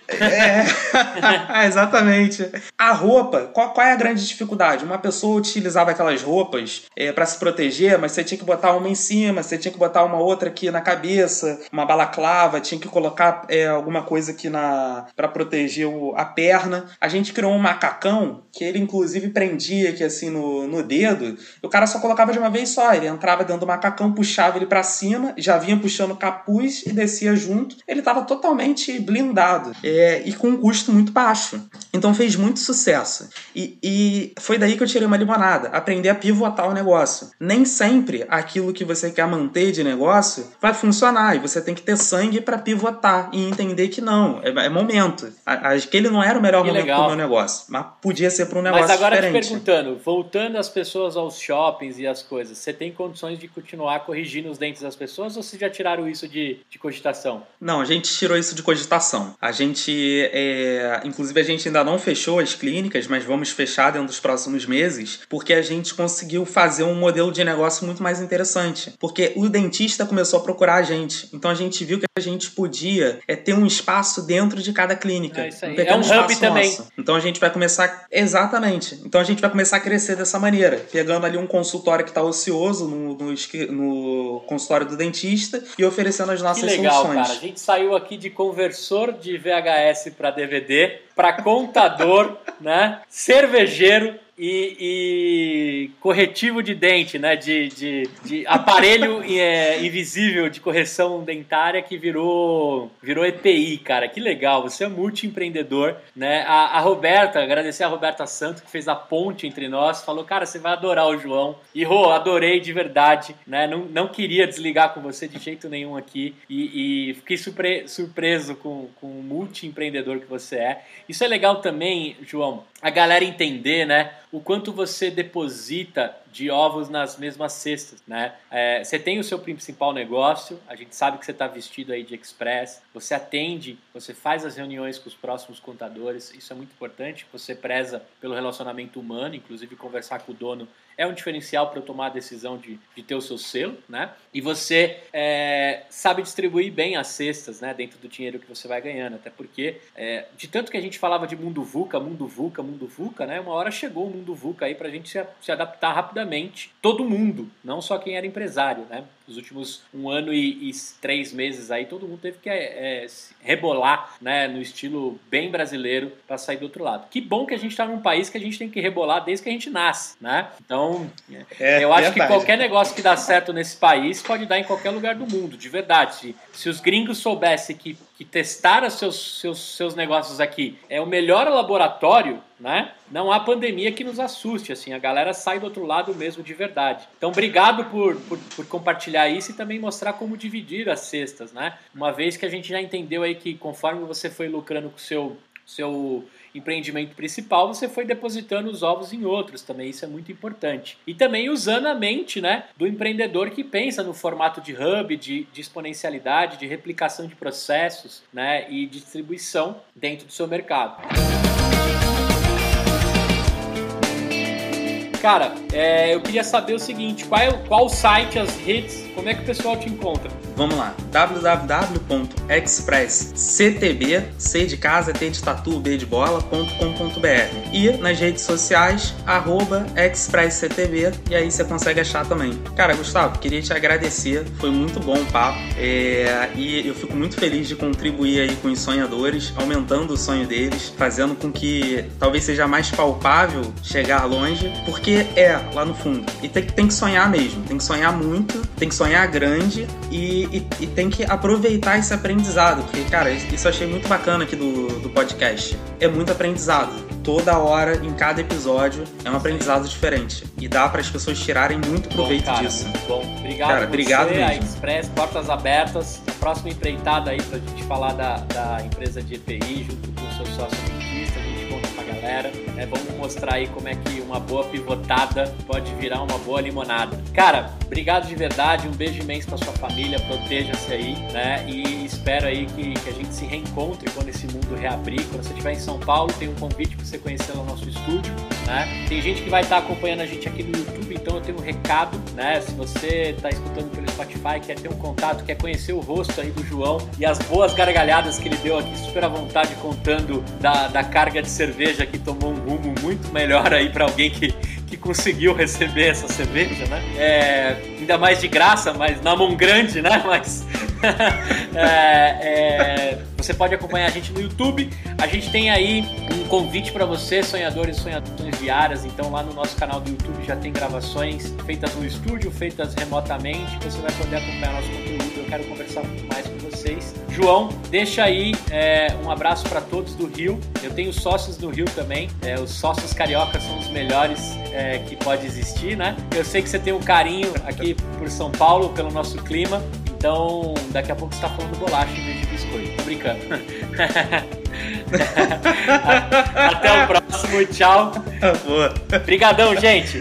é... Exatamente. A roupa, qual, qual, é a grande dificuldade? Uma pessoa utilizava aquelas roupas é, para se proteger, mas você tinha que botar uma em cima, você tinha que botar uma outra aqui na cabeça, uma balaclava, tinha que colocar é, alguma coisa aqui na para proteger o, a perna. A gente criou um macacão que ele inclusive prendia aqui assim no, no dedo. o cara só colocava de uma vez só. Ele entrava dentro do macacão, puxava ele para cima, já vinha puxando o capuz e descia junto. Ele estava totalmente blindado é, e com um custo muito baixo. Então fez muito sucesso. E, e foi daí que eu tirei uma limonada. Aprender a pivotar o negócio. Nem sempre aquilo que você quer manter de negócio vai funcionar. E você tem que ter sangue para pivotar e entender que não. É, é momento. Aquele não era o melhor que momento para o meu negócio. Mas podia ser para um negócio diferente. Mas agora diferente. te perguntando, voltando as pessoas aos shoppings e as coisas, você tem condições de continuar corrigindo os dentes das pessoas ou vocês já tiraram isso de, de cogitação? Não, a gente tirou isso de cogitação. A gente, é... inclusive a gente ainda não fechou as clínicas, mas vamos fechar dentro dos próximos meses, porque a gente conseguiu fazer um modelo de negócio muito mais interessante. Porque o dentista começou a procurar a gente. Então a gente viu que a gente podia é, ter um espaço dentro de cada clínica. É isso aí. Um é um hub também. Nosso. Então a gente vai começar. Exatamente. Então a gente vai começar a crescer dessa maneira, pegando ali um consultório que está ocioso no, no, no, consultório do dentista e oferecendo as nossas que legal, soluções. Cara. A gente saiu aqui de conversor de VHS para DVD para contador, né? Cervejeiro e, e, corretivo de dente, né? De, de, de aparelho é, invisível de correção dentária que virou, virou EPI, cara. Que legal, você é multiempreendedor, né? A, a Roberta, agradecer a Roberta Santo que fez a ponte entre nós, falou, cara, você vai adorar o João. E, Rô, adorei de verdade, né? Não, não queria desligar com você de jeito nenhum aqui e, e fiquei surpre surpreso com, com o multiempreendedor que você é. Isso é legal também, João, a galera entender, né? O quanto você deposita de ovos nas mesmas cestas, né? É, você tem o seu principal negócio, a gente sabe que você está vestido aí de express, você atende, você faz as reuniões com os próximos contadores, isso é muito importante, você preza pelo relacionamento humano, inclusive conversar com o dono é um diferencial para eu tomar a decisão de, de ter o seu selo, né? E você é, sabe distribuir bem as cestas, né? Dentro do dinheiro que você vai ganhando, até porque é, de tanto que a gente falava de mundo VUCA, mundo VUCA, mundo VUCA, né? Uma hora chegou o mundo VUCA aí para a gente se, se adaptar rapidamente, todo mundo, não só quem era empresário, né? Nos últimos um ano e, e três meses aí, todo mundo teve que é, é rebolar, né? No estilo bem brasileiro para sair do outro lado. Que bom que a gente está num país que a gente tem que rebolar desde que a gente nasce, né? Então então, é, eu acho verdade. que qualquer negócio que dá certo nesse país pode dar em qualquer lugar do mundo, de verdade. Se, se os gringos soubessem que, que testar os seus, seus, seus negócios aqui é o melhor laboratório, né? Não há pandemia que nos assuste, assim, a galera sai do outro lado mesmo de verdade. Então, obrigado por, por, por compartilhar isso e também mostrar como dividir as cestas, né? Uma vez que a gente já entendeu aí que conforme você foi lucrando com o seu, seu empreendimento principal, você foi depositando os ovos em outros também, isso é muito importante. E também usando a mente né, do empreendedor que pensa no formato de hub, de, de exponencialidade, de replicação de processos né, e distribuição dentro do seu mercado. Cara, é, eu queria saber o seguinte: qual, é, qual site, as redes, como é que o pessoal te encontra? Vamos lá, www.expressctb, C de casa, T de tatu, B de bola.com.br e nas redes sociais, arroba expressctb e aí você consegue achar também. Cara, Gustavo, queria te agradecer, foi muito bom o papo. É, e eu fico muito feliz de contribuir aí com os sonhadores, aumentando o sonho deles, fazendo com que talvez seja mais palpável chegar longe, porque é lá no fundo. E tem, tem que sonhar mesmo, tem que sonhar muito, tem que sonhar grande e, e, e, tem que aproveitar esse aprendizado. Porque, cara, isso eu achei muito bacana aqui do, do podcast. É muito aprendizado. Toda hora, em cada episódio, é um aprendizado diferente. E dá para as pessoas tirarem muito proveito bom, cara, disso. Muito bom. Obrigado, cara, obrigado você, mesmo. a Express, portas abertas. A próxima empreitada aí pra gente falar da, da empresa de EPI junto com o seu sócio dentista, galera. Né? Vamos mostrar aí como é que uma boa pivotada pode virar uma boa limonada. Cara, obrigado de verdade, um beijo imenso pra sua família, proteja-se aí, né? E espero aí que, que, a gente se reencontre quando esse mundo reabrir. Quando você estiver em São Paulo, tem um convite para você conhecer o nosso estúdio, né? Tem gente que vai estar acompanhando a gente aqui no YouTube, então eu tenho um recado, né? Se você está escutando pelo Spotify, quer ter um contato, quer conhecer o rosto aí do João e as boas gargalhadas que ele deu aqui, super à vontade, contando da, da carga de cerveja que tomou um rumo muito melhor aí para alguém que, que conseguiu receber essa cerveja, né? É, ainda mais de graça, mas na mão grande, né? Mas é, é, você pode acompanhar a gente no YouTube. A gente tem aí um convite para você, sonhadores e sonhadoras diárias. Então lá no nosso canal do YouTube já tem gravações feitas no estúdio, feitas remotamente. Você vai poder acompanhar nosso conteúdo. Eu quero conversar muito mais com vocês. João, deixa aí é, um abraço para todos do Rio. Eu tenho sócios do Rio também. É, os sócios cariocas são os melhores é, que pode existir, né? Eu sei que você tem um carinho aqui por São Paulo, pelo nosso clima. Então, daqui a pouco você tá falando bolacha em vez de biscoito. Tô brincando. Até o próximo, tchau. Boa. Obrigadão, gente.